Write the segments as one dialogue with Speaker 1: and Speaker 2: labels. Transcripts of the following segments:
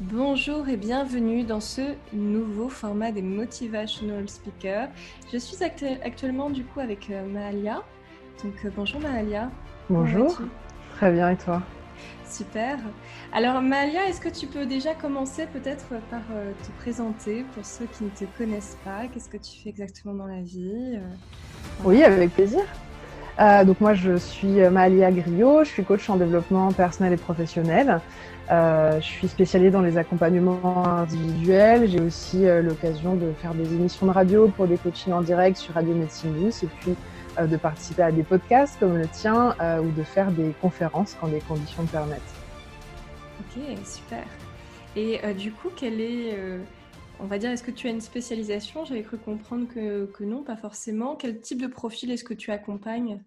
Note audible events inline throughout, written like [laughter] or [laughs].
Speaker 1: Bonjour et bienvenue dans ce nouveau format des Motivational Speakers. Je suis actuellement du coup avec euh, Mahalia. Donc euh, bonjour Mahalia.
Speaker 2: Bonjour. Très bien et toi?
Speaker 1: Super. Alors Mahalia, est-ce que tu peux déjà commencer peut-être par euh, te présenter pour ceux qui ne te connaissent pas? Qu'est-ce que tu fais exactement dans la vie?
Speaker 2: Oui, avec plaisir. Donc moi je suis Mahalia Griot, je suis coach en développement personnel et professionnel. Euh, je suis spécialisée dans les accompagnements individuels. J'ai aussi euh, l'occasion de faire des émissions de radio pour des coachings en direct sur Radio Médecine News et puis euh, de participer à des podcasts comme le tien ou de faire des conférences quand les conditions le permettent.
Speaker 1: Ok, super. Et du coup, quelle est, on va dire, est-ce que tu as une spécialisation? J'avais cru comprendre que, non, pas forcément. Quel type de profil est-ce que tu accompagnes?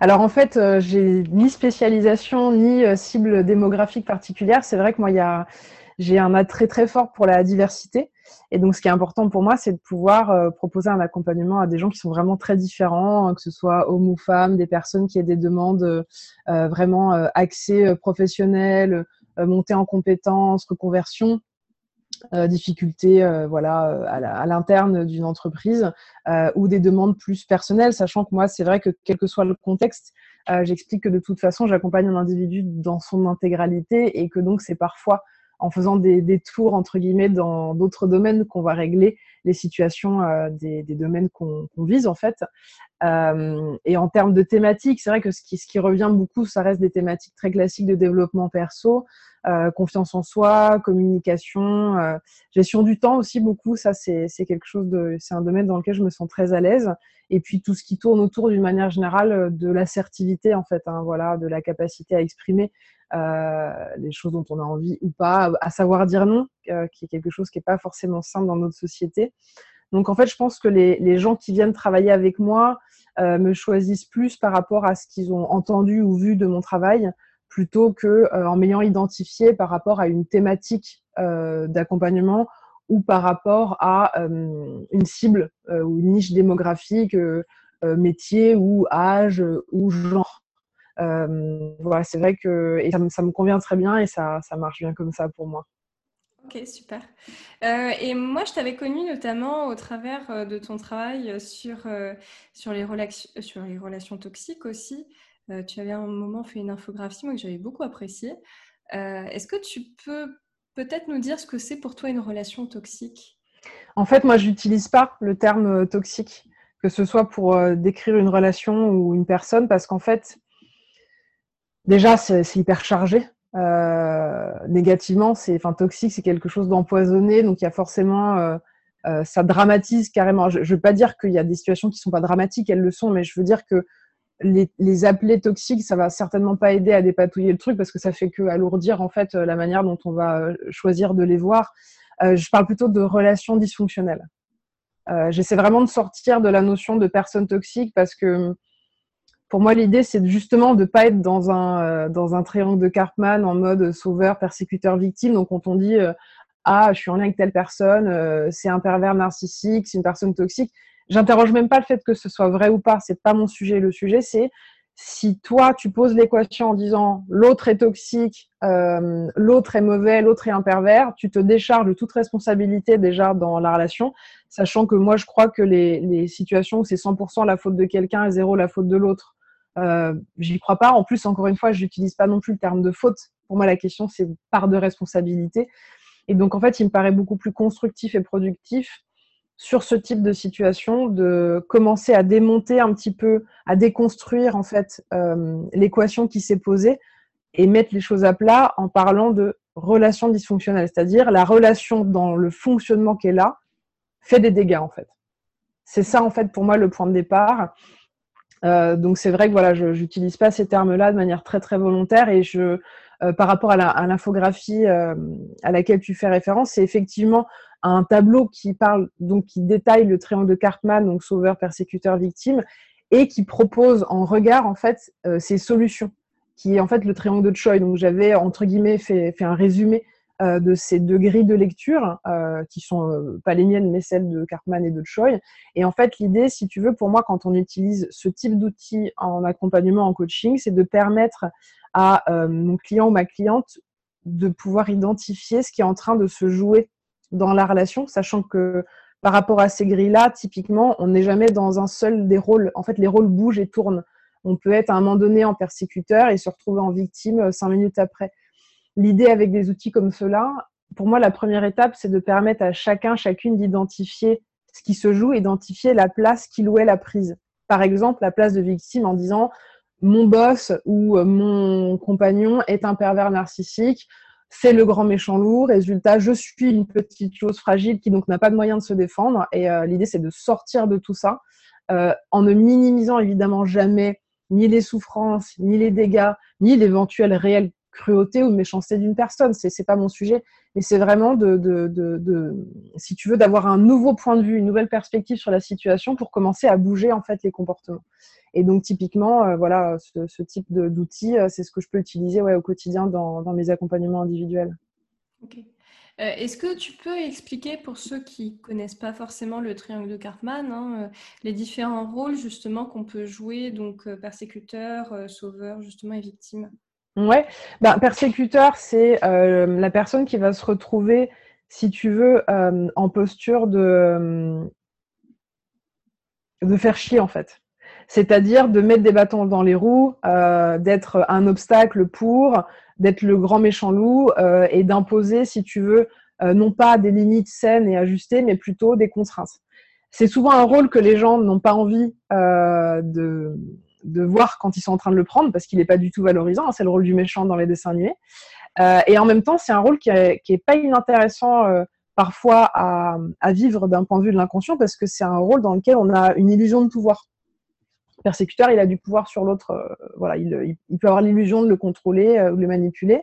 Speaker 2: Alors en fait, euh, j'ai ni spécialisation ni euh, cible démographique particulière. C'est vrai que moi, j'ai un attrait très fort pour la diversité. Et donc, ce qui est important pour moi, c'est de pouvoir euh, proposer un accompagnement à des gens qui sont vraiment très différents, hein, que ce soit hommes ou femmes, des personnes qui aient des demandes vraiment axées professionnelles, montée en compétences, reconversion. Euh, difficultés euh, voilà, euh, à l'interne d'une entreprise ou des demandes plus personnelles, sachant que moi, c'est vrai que quel que soit le contexte, j'explique que de toute façon, j'accompagne un individu dans son intégralité et que donc c'est parfois en faisant des, tours entre guillemets dans d'autres domaines qu'on va régler les situations des, des, domaines qu'on vise en fait. Euh, et en termes de thématiques, c'est vrai que ce qui, revient beaucoup, ça reste des thématiques très classiques de développement perso, euh, confiance en soi, communication, euh, gestion du temps aussi beaucoup. Ça, c'est quelque chose c'est un domaine dans lequel je me sens très à l'aise. Et puis tout ce qui tourne autour d'une manière générale de l'assertivité en fait, hein, voilà, de la capacité à exprimer euh, les choses dont on a envie ou pas, à savoir dire non, euh, qui est quelque chose qui n'est pas forcément simple dans notre société. Donc en fait, je pense que les, gens qui viennent travailler avec moi euh, me choisissent plus par rapport à ce qu'ils ont entendu ou vu de mon travail plutôt que en m'ayant identifié par rapport à une thématique d'accompagnement ou par rapport à une cible ou une niche démographique, métier ou âge ou genre. Voilà, c'est vrai que et ça, ça, me convient très bien et ça, ça marche bien comme ça pour moi.
Speaker 1: Ok, super. Euh, et moi, je t'avais connu notamment au travers de ton travail sur, euh, sur, les, sur les relations toxiques aussi. Euh, tu avais à un moment fait une infographie moi, que j'avais beaucoup appréciée. Euh, est-ce que tu peux peut-être nous dire ce que c'est pour toi une relation toxique?
Speaker 2: En fait, moi, je n'utilise pas le terme euh, toxique, que ce soit pour décrire une relation ou une personne, parce qu'en fait, déjà, c'est hyper chargé. négativement, c'est, enfin, toxique, c'est quelque chose d'empoisonné, donc il y a forcément, ça dramatise carrément. Je ne veux pas dire qu'il y a des situations qui sont pas dramatiques, elles le sont, mais je veux dire que les, les appelés toxiques, ça va certainement pas aider à dépatouiller le truc parce que ça fait que alourdir en fait la manière dont on va euh, choisir de les voir. Euh, je parle plutôt de relations dysfonctionnelles. Euh, J'essaie vraiment de sortir de la notion de personne toxique parce que pour moi l'idée c'est justement de pas être dans un euh, dans un triangle de Cartman en mode sauveur, persécuteur, victime. Donc quand on dit ah je suis en lien avec telle personne, c'est un pervers narcissique, c'est une personne toxique J'interroge même pas le fait que ce soit vrai ou pas, c'est pas mon sujet. Le sujet, c'est si toi tu poses l'équation en disant l'autre est toxique, euh, l'autre est mauvais, l'autre est un pervers, tu te décharges de toute responsabilité déjà dans la relation, sachant que moi je crois que les, les situations où c'est 100% la faute de quelqu'un et zéro la faute de l'autre, euh, j'y crois pas. En plus, encore une fois, j'utilise pas non plus le terme de faute. Pour moi, la question c'est part de responsabilité. Et donc en fait, il me paraît beaucoup plus constructif et productif sur ce type de situation, de commencer à démonter un petit peu, à déconstruire en fait euh, l'équation qui s'est posée et mettre les choses à plat en parlant de relation dysfonctionnelle, c'est-à-dire la relation dans le fonctionnement qu'elle a fait des dégâts en fait. C'est ça en fait pour moi le point de départ. Euh, donc c'est vrai que voilà, je n'utilise pas ces termes-là de manière très très volontaire et je, euh, par rapport à l'infographie à laquelle tu fais référence, c'est effectivement un tableau qui parle donc qui détaille le triangle de Cartman, donc sauveur, persécuteur, victime, et qui propose en regard en fait euh, ces solutions, qui est en fait le triangle de Choi. Donc j'avais entre guillemets fait, fait un résumé euh, de ces deux grilles de lecture euh, qui sont euh, pas les miennes mais celles de Cartman et de Choi. Et en fait l'idée, si tu veux, pour moi quand on utilise ce type d'outils en accompagnement en coaching, c'est de permettre à mon client ou ma cliente de pouvoir identifier ce qui est en train de se jouer dans la relation, sachant que par rapport à ces grilles-là, typiquement, on n'est jamais dans un seul des rôles. En fait, les rôles bougent et tournent. On peut être à un moment donné en persécuteur et se retrouver en victime euh, cinq minutes après. L'idée avec des outils comme cela, pour moi, la première étape, c'est de permettre à chacun, chacune d'identifier ce qui se joue, identifier la place qu'il ou elle a prise. Par exemple, la place de victime en disant mon boss ou euh, mon compagnon est un pervers narcissique, c'est le grand méchant lourd. Résultat, je suis une petite chose fragile qui donc n'a pas de moyen de se défendre. Et euh, l'idée, c'est de sortir de tout ça euh, en ne minimisant évidemment jamais ni les souffrances, ni les dégâts, ni l'éventuelle réelle cruauté ou méchanceté d'une personne. C'est n'est pas mon sujet, mais c'est vraiment de, si tu veux, d'avoir un nouveau point de vue, une nouvelle perspective sur la situation pour commencer à bouger en fait les comportements. Et donc typiquement, euh, voilà, ce, type d'outils, euh, c'est ce que je peux utiliser ouais, au quotidien dans, mes accompagnements individuels.
Speaker 1: Ok. Euh, Est-ce que tu peux expliquer pour ceux qui connaissent pas forcément le triangle de Cartman, hein, les différents rôles justement qu'on peut jouer, donc persécuteur, sauveur justement et victime?
Speaker 2: Ouais, ben, persécuteur, c'est euh, la personne qui va se retrouver, si tu veux, euh, en posture de, euh, de faire chier en fait. C'est-à-dire de mettre des bâtons dans les roues, d'être un obstacle pour, d'être le grand méchant loup et d'imposer, si tu veux, non pas des limites saines et ajustées, mais plutôt des contraintes. C'est souvent un rôle que les gens n'ont pas envie de de voir quand ils sont en train de le prendre parce qu'il n'est pas du tout valorisant. Hein, c'est le rôle du méchant dans les dessins animés. Euh, et en même temps, c'est un rôle qui est, qui est pas inintéressant euh, parfois à, vivre d'un point de vue de l'inconscient parce que c'est un rôle dans lequel on a une illusion de pouvoir. Le persécuteur, il a du pouvoir sur l'autre. Euh, voilà, il, il, peut avoir l'illusion de le contrôler ou de le manipuler.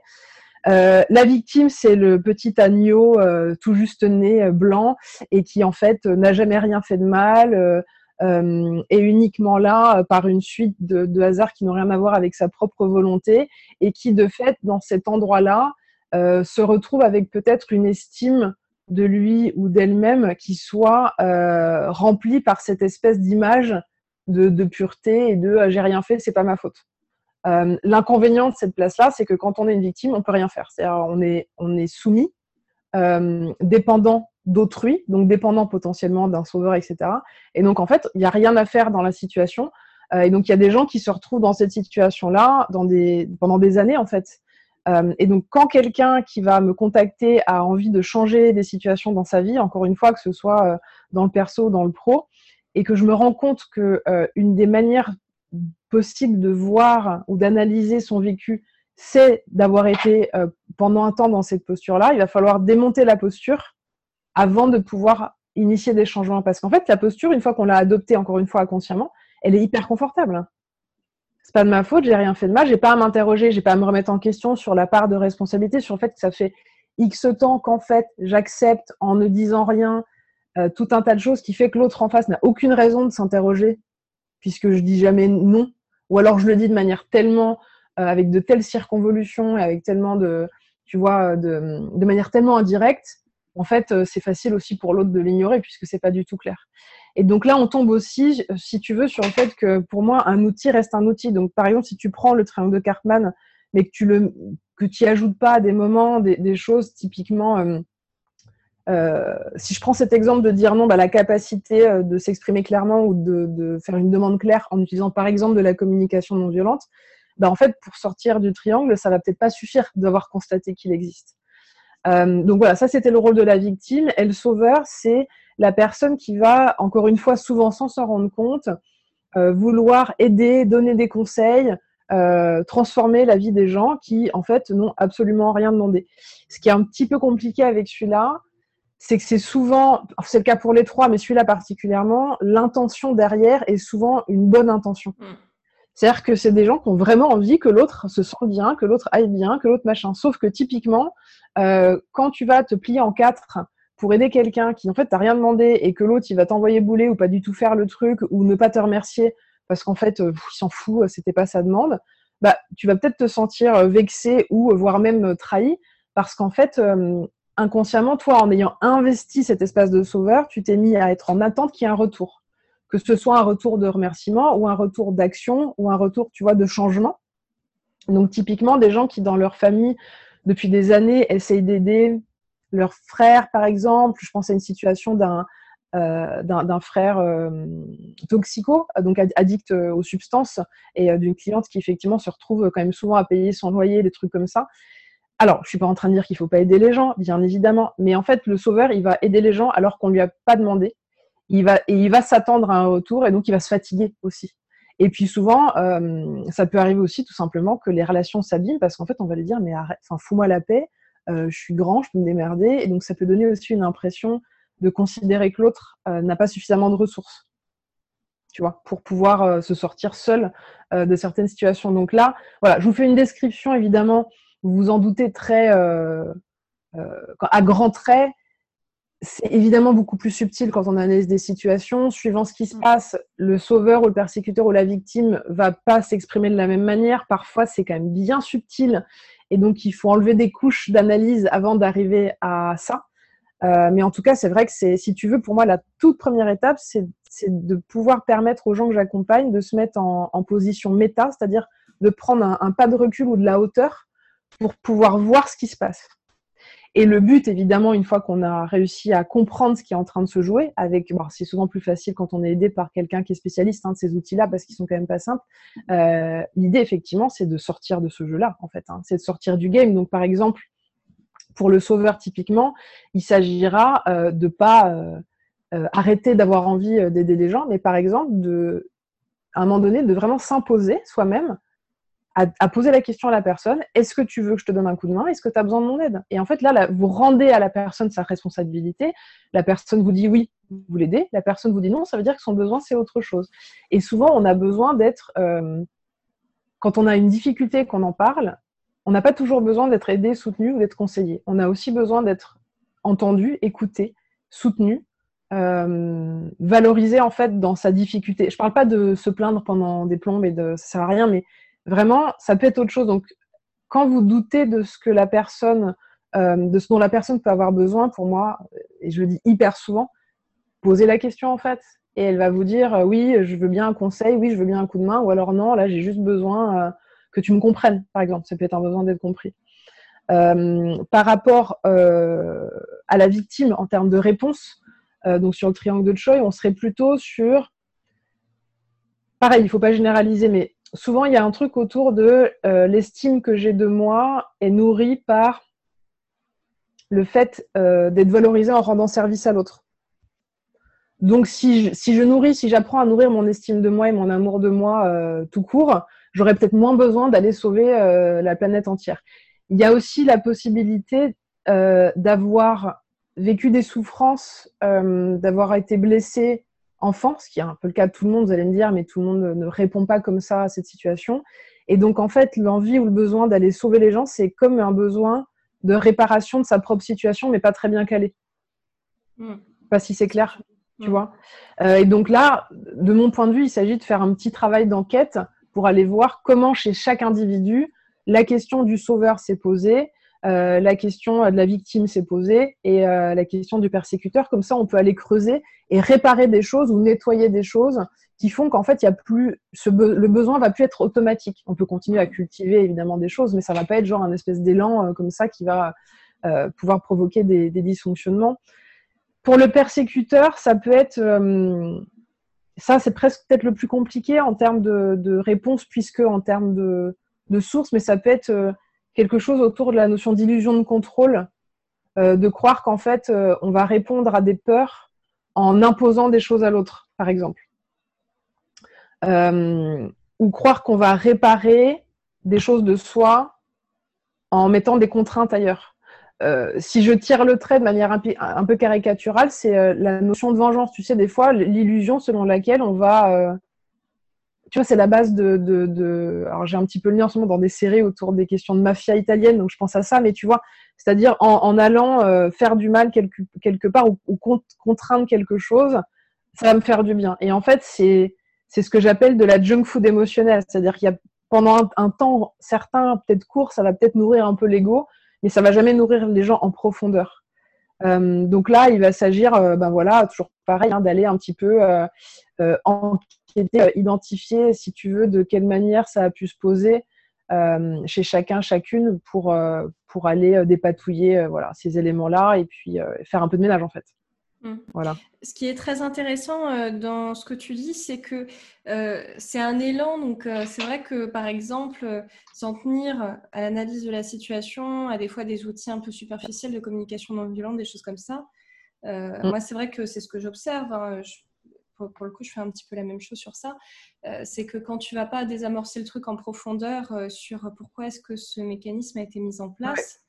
Speaker 2: la victime, c'est le petit agneau tout juste né blanc et qui en fait n'a jamais rien fait de mal, euh, est uniquement là euh, par une suite de, hasards qui n'ont rien à voir avec sa propre volonté et qui, de fait, dans cet endroit-là, euh, se retrouve avec peut-être une estime de lui ou d'elle-même qui soit euh, remplie par cette espèce d'image de, pureté et de j'ai rien fait, c'est pas ma faute. L'inconvénient de cette place-là, c'est que quand on est une victime, on peut rien faire. C'est-à-dire on est, on est soumis, dépendant d'autrui, donc dépendant potentiellement d'un sauveur, etc. Et donc, en fait, il n'y a rien à faire dans la situation. Euh, et donc, il y a des gens qui se retrouvent dans cette situation-là pendant des années, en fait. Euh, et donc, quand quelqu'un qui va me contacter a envie de changer des situations dans sa vie, encore une fois, que ce soit euh, dans le perso ou dans le pro, et que je me rends compte que une des manières possibles de voir ou d'analyser son vécu, c'est d'avoir été pendant un temps dans cette posture-là, il va falloir démonter la posture avant de pouvoir initier des changements. Parce qu'en fait, la posture, une fois qu'on l'a adoptée, encore une fois inconsciemment, elle est hyper confortable. C'est pas de ma faute, j'ai rien fait de mal, j'ai pas à m'interroger, j'ai pas à me remettre en question sur la part de responsabilité, sur le fait que ça fait X temps qu'en fait, j'accepte en ne disant rien euh, tout un tas de choses qui fait que l'autre en face n'a aucune raison de s'interroger puisque je dis jamais non, ou alors je le dis de manière tellement, euh, avec de telles circonvolutions et avec tellement de, tu vois, de, de manière tellement indirecte en fait, euh, c'est facile aussi pour l'autre de l'ignorer puisque c'est pas du tout clair. Et donc là, on tombe aussi, si tu veux, sur le fait que pour moi, un outil reste un outil. Donc, par exemple, si tu prends le triangle de Cartman, mais que tu le, ajoutes pas à des moments, des, choses typiquement, euh, euh, si je prends cet exemple de dire non, bah, la capacité euh, de s'exprimer clairement ou de, de, faire une demande claire en utilisant par exemple de la communication non violente, bah, en fait, pour sortir du triangle, ça va peut-être pas suffire d'avoir constaté qu'il existe. Euh, donc voilà, ça c'était le rôle de la victime. Et le sauveur, c'est la personne qui va, encore une fois, souvent sans s'en rendre compte, euh, vouloir aider, donner des conseils, euh, transformer la vie des gens qui, en fait, n'ont absolument rien demandé. Ce qui est un petit peu compliqué avec celui-là, c'est que c'est souvent, c'est le cas pour les trois, mais celui-là particulièrement, l'intention derrière est souvent une bonne intention. Mm. C'est-à-dire que c'est des gens qui ont vraiment envie que l'autre se sente bien, que l'autre aille bien, que l'autre machin. Sauf que typiquement, euh, quand tu vas te plier en quatre pour aider quelqu'un qui en fait t'a rien demandé et que l'autre il va t'envoyer bouler ou pas du tout faire le truc ou ne pas te remercier parce qu'en fait euh, il s'en fout, euh, c'était pas sa demande, bah tu vas peut-être te sentir vexé ou voire même trahi parce qu'en fait inconsciemment toi en ayant investi cet espace de sauveur, tu t'es mis à être en attente qu'il y ait un retour que ce soit un retour de remerciement ou un retour d'action ou un retour, tu vois, de changement. Donc typiquement, des gens qui dans leur famille depuis des années, essayent d'aider leur frère, par exemple. Je pense à une situation d'un euh, frère euh, toxico, donc addict euh, aux substances, et d'une cliente qui effectivement se retrouve quand même souvent à payer son loyer, des trucs comme ça. Alors, je suis pas en train de dire qu'il faut pas aider les gens, bien évidemment, mais en fait, le sauveur, il va aider les gens alors qu'on lui a pas demandé. Il va et il va s'attendre à un retour et donc il va se fatiguer aussi. Et puis souvent, ça peut arriver aussi tout simplement que les relations s'abîment parce qu'en fait, on va lui dire mais arrête, fous-moi la paix, je suis grand, je peux me démerder, et donc ça peut donner aussi une impression de considérer que l'autre euh, n'a pas suffisamment de ressources, tu vois, pour pouvoir euh, se sortir seul euh, de certaines situations. Donc là, voilà, je vous fais une description, évidemment, vous vous en doutez très à grands traits. C'est évidemment beaucoup plus subtil quand on analyse des situations. Suivant ce qui se passe, le sauveur ou le persécuteur ou la victime va pas s'exprimer de la même manière. Parfois, c'est quand même bien subtil. Et donc, il faut enlever des couches d'analyse avant d'arriver à ça. Euh, mais en tout cas, c'est vrai que c'est, si tu veux, pour moi, la toute première étape, c'est, de pouvoir permettre aux gens que j'accompagne de se mettre en, en position méta, c'est-à-dire de prendre un, un, pas de recul ou de la hauteur pour pouvoir voir ce qui se passe. Et le but, évidemment, une fois qu'on a réussi à comprendre ce qui est en train de se jouer, avec, c'est souvent plus facile quand on est aidé par quelqu'un qui est spécialiste hein, de ces outils-là, parce qu'ils sont quand même pas simples. Euh, l'idée, effectivement, c'est de sortir de ce jeu-là, en fait. Hein. c'est de sortir du game. Donc, par exemple, pour le sauveur, typiquement, il s'agira euh, de pas euh, euh, arrêter d'avoir envie d'aider les gens, mais par exemple, à un moment donné, de vraiment s'imposer soi-même à, poser la question à la personne est-ce que tu veux que je te donne un coup de main Est-ce que tu as besoin de mon aide? Et en fait, là, vous rendez à la personne sa responsabilité. La personne vous dit oui, vous l'aidez. La personne vous dit non, ça veut dire que son besoin, c'est autre chose. Et souvent, on a besoin d'être. quand on a une difficulté, qu'on en parle, on n'a pas toujours besoin d'être aidé, soutenu ou d'être conseillé. On a aussi besoin d'être entendu, écouté, soutenu, euh, valorisé en fait dans sa difficulté. Je ne parle pas de se plaindre pendant des plombes et de ça sert à rien, mais vraiment ça peut être autre chose. Donc quand vous doutez de ce que la personne, euh, de ce dont la personne peut avoir besoin, pour moi, et je le dis hyper souvent, posez la question en fait. Et elle va vous dire euh, oui, je veux bien un conseil, oui, je veux bien un coup de main, ou alors non, là j'ai juste besoin que tu me comprennes, par exemple. Ça peut être un besoin d'être compris. Euh, par rapport euh, à la victime en termes de réponse, euh, donc sur le triangle de Choi, on serait plutôt sur. Pareil, il ne faut pas généraliser, mais souvent il y a un truc autour de l'estime que j'ai de moi est nourrie par le fait d'être valorisé en rendant service à l'autre. Donc si je, nourris, si j'apprends à nourrir mon estime de moi et mon amour de moi tout court, j'aurais peut-être moins besoin d'aller sauver euh, la planète entière. Il y a aussi la possibilité euh, d'avoir vécu des souffrances, euh, d'avoir été blessé enfant, ce qui est un peu le cas de tout le monde, vous allez me dire, mais tout le monde ne répond pas comme ça à cette situation. Et donc, en fait, l'envie ou le besoin d'aller sauver les gens, c'est comme un besoin de réparation de sa propre situation, mais pas très bien calé. Mm. Pas si c'est clair, tu mm. vois. et donc là, de mon point de vue, il s'agit de faire un petit travail d'enquête pour aller voir comment chez chaque individu la question du sauveur s'est posée, euh, la question de la victime s'est posée et euh, la question du persécuteur. Comme ça, on peut aller creuser et réparer des choses ou nettoyer des choses qui font qu'en fait, il y a plus le besoin va plus être automatique. On peut continuer à cultiver évidemment des choses, mais ça va pas être genre un espèce d'élan euh, comme ça qui va pouvoir provoquer des, dysfonctionnements. Pour le persécuteur, ça peut être ça, c'est presque peut-être le plus compliqué en termes de, réponse, puisque en termes de, de source, mais ça peut être euh, quelque chose autour de la notion d'illusion de contrôle, euh, de croire qu'en fait, euh, on va répondre à des peurs en imposant des choses à l'autre, par exemple. ou croire qu'on va réparer des choses de soi en mettant des contraintes ailleurs. Euh, si je tire le trait de manière un, peu caricaturale, c'est euh, la notion de vengeance. Tu sais, des fois, l'illusion selon laquelle on va. Euh, tu vois, c'est la base de. Alors, j'ai un petit peu le lien en ce moment dans des séries autour des questions de mafia italienne, donc je pense à ça, mais tu vois, c'est-à-dire en, allant faire du mal quelque, part ou, contraindre quelque chose, ça va me faire du bien. Et en fait, c'est ce que j'appelle de la junk food émotionnelle. C'est-à-dire qu'il y a pendant un temps certain, peut-être court, ça va peut-être nourrir un peu l'ego mais ça va jamais nourrir les gens en profondeur. Euh, donc là, il va s'agir, euh, ben voilà, toujours pareil, hein, d'aller un petit peu euh, enquêter, identifier, si tu veux, de quelle manière ça a pu se poser chez chacun, chacune, pour, pour aller dépatouiller voilà, ces éléments-là et puis faire un peu de ménage en fait.
Speaker 1: Mmh. Voilà. Ce qui est très intéressant dans ce que tu dis, c'est que c'est un élan. Donc, c'est vrai que, par exemple, s'en tenir à l'analyse de la situation, à des fois des outils un peu superficiels de communication non violente, des choses comme ça, mmh. moi, c'est vrai que c'est ce que j'observe. Hein, pour, le coup, je fais un petit peu la même chose sur ça. c'est que quand tu vas pas désamorcer le truc en profondeur sur pourquoi est-ce que ce mécanisme a été mis en place,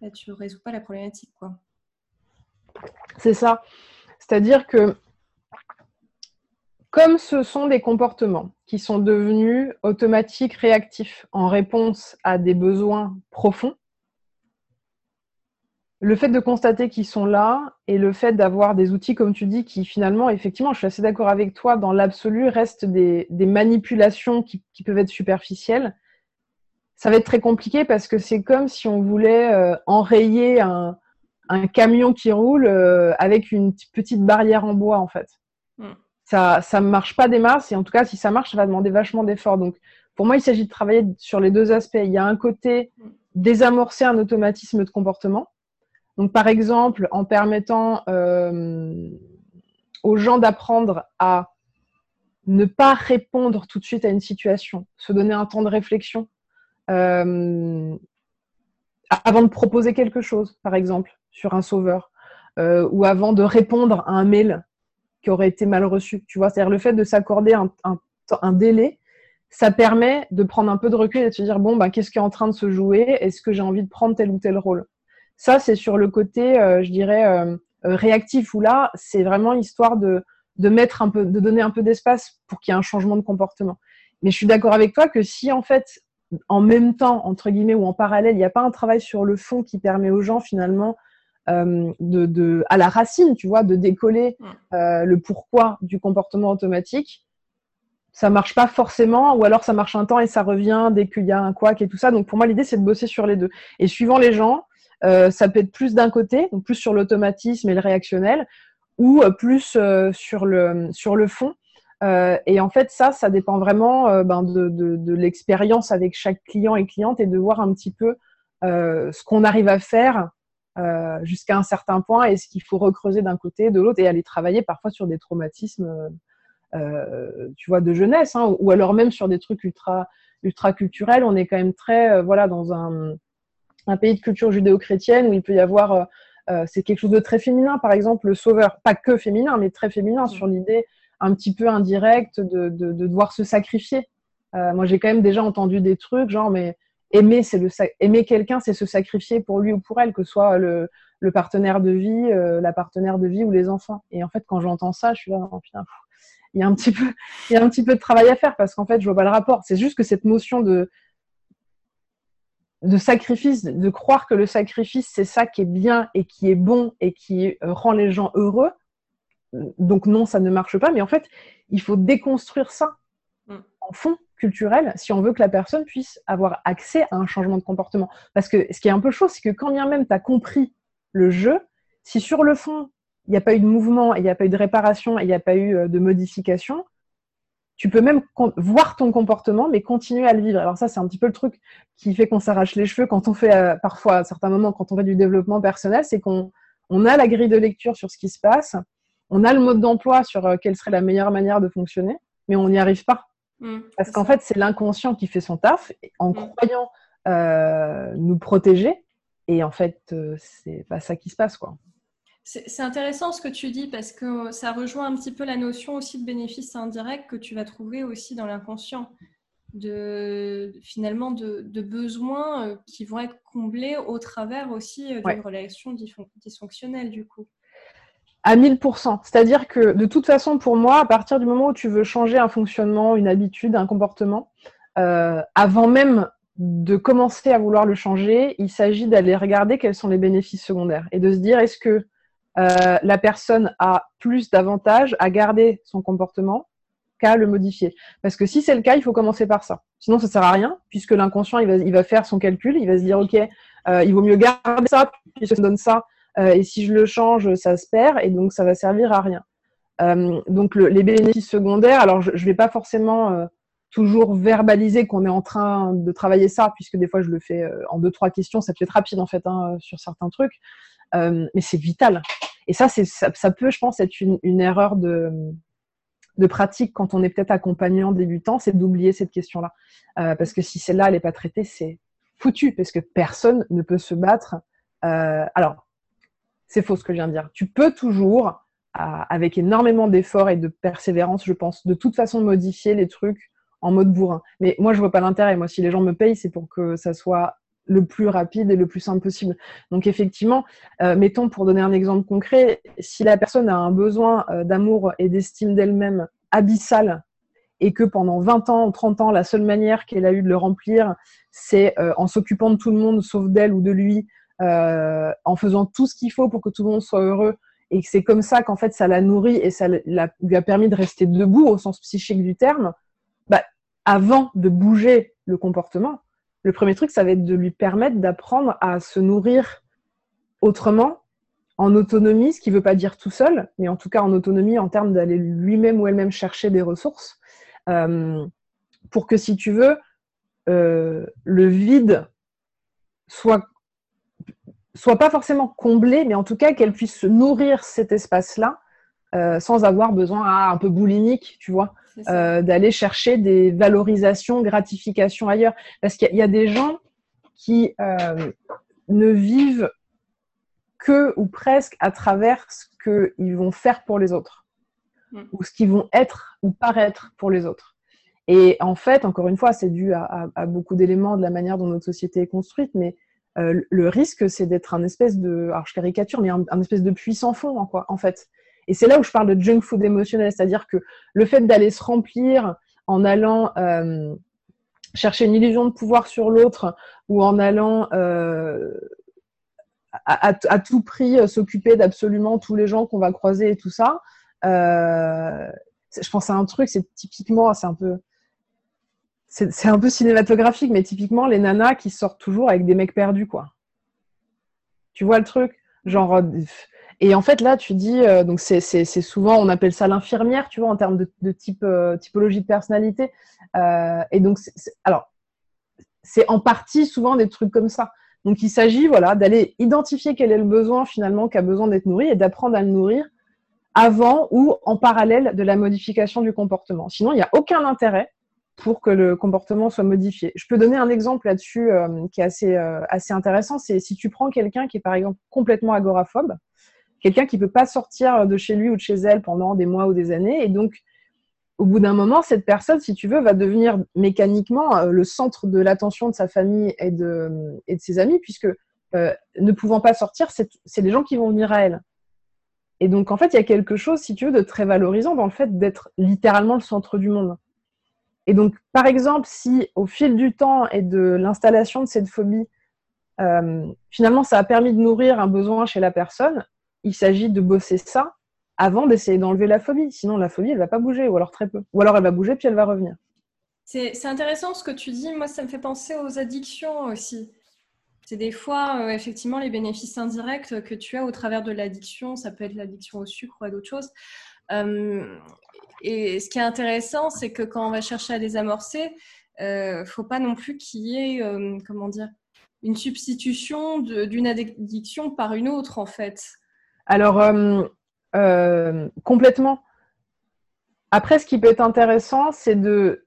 Speaker 1: bah, tu ne résous pas la problématique. quoi.
Speaker 2: C'est ça. C'est-à-dire que comme ce sont des comportements qui sont devenus automatiques, réactifs en réponse à des besoins profonds, le fait de constater qu'ils sont là et le fait d'avoir des outils, comme tu dis, qui finalement, effectivement, je suis assez d'accord avec toi, dans l'absolu, restent des, manipulations qui, peuvent être superficielles, ça va être très compliqué parce que c'est comme si on voulait euh, enrayer un, un camion qui roule euh, avec une petite barrière en bois en fait. Hmm. Ça ça marche pas des masses et en tout cas si ça marche ça va demander vachement d'efforts. Donc pour moi il s'agit de travailler sur les deux aspects. Il y a un côté hmm. désamorcer un automatisme de comportement. Donc par exemple en permettant euh, aux gens d'apprendre à ne pas répondre tout de suite à une situation, se donner un temps de réflexion. Euh, avant de proposer quelque chose, par exemple sur un sauveur euh, ou avant de répondre à un mail qui aurait été mal reçu. Tu vois, c'est-à-dire le fait de s'accorder un, délai, ça permet de prendre un peu de recul et de se dire bon, ben, qu'est-ce qui est en train de se jouer? Est-ce que j'ai envie de prendre tel ou tel rôle? Ça, c'est sur le côté, euh, je dirais, euh, réactif où là, c'est vraiment histoire de, de mettre un peu, de donner un peu d'espace pour qu'il y ait un changement de comportement. Mais je suis d'accord avec toi que si en fait, en même temps, entre guillemets, ou en parallèle, il n'y a pas un travail sur le fond qui permet aux gens finalement euh, de, à la racine, tu vois, de décoller euh, le pourquoi du comportement automatique, ça marche pas forcément, ou alors ça marche un temps et ça revient dès qu'il y a un couac et tout ça. Donc pour moi, l'idée, c'est de bosser sur les deux. Et suivant les gens, euh, ça peut être plus d'un côté, donc plus sur l'automatisme et le réactionnel, ou plus sur, le, sur le fond. et en fait, ça, ça dépend vraiment ben, de, de, l'expérience avec chaque client et cliente et de voir un petit peu ce qu'on arrive à faire euh, jusqu'à un certain point et ce qu'il faut recreuser d'un côté, de l'autre et aller travailler parfois sur des traumatismes, euh, tu vois, de jeunesse hein, ou alors même sur des trucs ultra ultra culturels. On est quand même très, euh, voilà, dans un, un pays de culture judéo-chrétienne où il peut y avoir c'est quelque chose de très féminin, par exemple, le sauveur, pas que féminin, mais très féminin sur l'idée un petit peu indirecte de, de, de devoir se sacrifier. moi, j'ai quand même déjà entendu des trucs, genre, mais aimer, c'est le aimer quelqu'un, c'est se sacrifier pour lui ou pour elle, que ce soit le, le partenaire de vie, euh, la partenaire de vie ou les enfants. Et en fait, quand j'entends ça, je suis là, oh, putain, il y a un petit peu, il y a un petit peu de travail à faire parce qu'en fait, je vois pas le rapport. C'est juste que cette notion de de sacrifice, de croire que le sacrifice c'est ça qui est bien et qui est bon et qui euh, rend les gens heureux. Donc non, ça ne marche pas. Mais en fait, il faut déconstruire ça mm. en fond culturel si on veut que la personne puisse avoir accès à un changement de comportement. Parce que ce qui est un peu chaud, c'est que quand bien même tu as compris le jeu, si sur le fond, il n'y a pas eu de mouvement, il n'y a pas eu de réparation, il n'y a pas eu euh, de modification, tu peux même voir ton comportement, mais continuer à le vivre. Alors ça, c'est un petit peu le truc qui fait qu'on s'arrache les cheveux quand on fait, euh, parfois, à certains moments, quand on fait du développement personnel, c'est qu'on on a la grille de lecture sur ce qui se passe, on a le mode d'emploi sur euh, quelle serait la meilleure manière de fonctionner, mais on n'y arrive pas. Mm, Parce qu'en fait, c'est l'inconscient qui fait son taf en mm. croyant euh, nous protéger. Et en fait, c'est pas ça qui se passe, quoi.
Speaker 1: C'est intéressant ce que tu dis parce que ça rejoint un petit peu la notion aussi de bénéfice indirect que tu vas trouver aussi dans l'inconscient. De, finalement de, besoins euh, qui vont être comblés au travers aussi d'une relation dysfonctionnelle du coup
Speaker 2: à 1000%. C'est-à-dire que de toute façon, pour moi, à partir du moment où tu veux changer un fonctionnement, une habitude, un comportement, euh, avant même de commencer à vouloir le changer, il s'agit d'aller regarder quels sont les bénéfices secondaires et de se dire est-ce que euh, la personne a plus d'avantages à garder son comportement qu'à le modifier. Parce que si c'est le cas, il faut commencer par ça. Sinon, ça sert à rien, puisque l'inconscient, il va, faire son calcul, il va se dire, OK, euh, il vaut mieux garder ça, puisque ça donne ça, euh, et si je le change, ça se perd et donc ça va servir à rien. Donc les bénéfices secondaires, alors je ne vais pas forcément toujours verbaliser qu'on est en train de travailler ça, puisque des fois je le fais en deux trois questions, ça peut être rapide en fait hein, sur certains trucs, mais c'est vital. Et ça, ça, ça, peut, je pense, être une, erreur de de pratique quand on est peut-être accompagnant débutant, c'est d'oublier cette question-là. Euh, parce que si celle-là, elle n'est pas traitée, c'est foutu, parce que personne ne peut se battre. Euh, alors, c'est faux ce que je viens de dire. Tu peux toujours, avec énormément d'efforts et de persévérance, je pense, de toute façon modifier les trucs en mode bourrin. Mais moi, je vois pas l'intérêt. Moi, si les gens me payent, c'est pour que ça soit le plus rapide et le plus simple possible. Donc effectivement, euh, mettons pour donner un exemple concret, si la personne a un besoin euh, d'amour et d'estime d'elle-même abyssal et que pendant 20 ans ou 30 ans, la seule manière qu'elle a eu de le remplir, c'est euh, en s'occupant de tout le monde sauf d'elle ou de lui, en faisant tout ce qu'il faut pour que tout le monde soit heureux, et que c'est comme ça qu'en fait ça la nourrit et ça lui a permis de rester debout au sens psychique du terme, bah, avant de bouger le comportement, le premier truc, ça va être de lui permettre d'apprendre à se nourrir autrement, en autonomie, ce qui ne veut pas dire tout seul, mais en tout cas en autonomie en termes d'aller lui-même ou elle-même chercher des ressources, euh, pour que si tu veux, euh, le vide soit soit pas forcément comblé, mais en tout cas qu'elle puisse se nourrir cet espace-là euh, sans avoir besoin, à un peu boulimique, tu vois, euh, d'aller chercher des valorisations, gratifications ailleurs. Parce qu'il y, a des gens qui euh, ne vivent que ou presque à travers ce qu'ils vont faire pour les autres, mm. ou ce qu'ils vont être ou paraître pour les autres. Et en fait, encore une fois, c'est dû à, beaucoup d'éléments de la manière dont notre société est construite, mais euh, le risque, c'est d'être un espèce de, alors je caricature, mais un, espèce de puissant fond, quoi, en fait. Et c'est là où je parle de junk food émotionnel, c'est-à-dire que le fait d'aller se remplir en allant euh, chercher une illusion de pouvoir sur l'autre ou en allant euh, à, tout prix euh, s'occuper d'absolument tous les gens qu'on va croiser et tout ça, je pense à un truc, c'est typiquement, c'est un peu c'est un peu cinématographique, mais typiquement les nanas qui sortent toujours avec des mecs perdus, quoi. Tu vois le truc? Genre, et en fait, là, tu dis, euh, donc c'est souvent, on appelle ça l'infirmière, tu vois, en termes de, type, euh, typologie de personnalité. Euh, et donc, alors, c'est en partie souvent des trucs comme ça. Donc, il s'agit, voilà, d'aller identifier quel est le besoin finalement qui a besoin d'être nourri et d'apprendre à le nourrir avant ou en parallèle de la modification du comportement. Sinon, il n'y a aucun intérêt pour que le comportement soit modifié. Je peux donner un exemple là-dessus qui est assez, assez intéressant. C'est si tu prends quelqu'un qui est par exemple complètement agoraphobe, quelqu'un qui peut pas sortir de chez lui ou de chez elle pendant des mois ou des années. Et donc, au bout d'un moment, cette personne, si tu veux, va devenir mécaniquement euh, le centre de l'attention de sa famille et de, et de ses amis, puisque euh, ne pouvant pas sortir, c'est les gens qui vont venir à elle. Et donc, en fait, il y a quelque chose, si tu veux, de très valorisant dans le fait d'être littéralement le centre du monde. Et donc, par exemple, si au fil du temps et de l'installation de cette phobie, euh, finalement, ça a permis de nourrir un besoin chez la personne, il s'agit de bosser ça avant d'essayer d'enlever la phobie. Sinon, la phobie, elle va pas bouger, ou alors très peu. Ou alors elle va bouger, puis elle va revenir.
Speaker 1: C'est intéressant ce que tu dis. Moi, ça me fait penser aux addictions aussi. C'est des fois, euh, effectivement, les bénéfices indirects que tu as au travers de l'addiction. Ça peut être l'addiction au sucre ou à d'autres choses. Euh, et ce qui est intéressant, c'est que quand on va chercher à désamorcer, il euh, ne faut pas non plus qu'il y ait, comment dire, une substitution d'une addiction par une autre, en fait.
Speaker 2: Alors, euh, euh, complètement. Après, ce qui peut être intéressant, c'est de,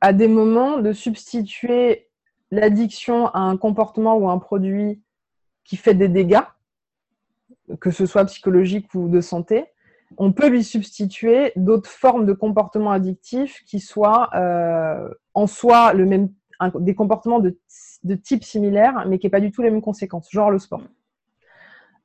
Speaker 2: à des moments, de substituer l'addiction à un comportement ou un produit qui fait des dégâts, que ce soit psychologique ou de santé. On peut lui substituer d'autres formes de comportements addictifs qui soient euh, en soi le même, des comportements de, de type similaire, mais qui n'aient pas du tout les mêmes conséquences, genre le sport.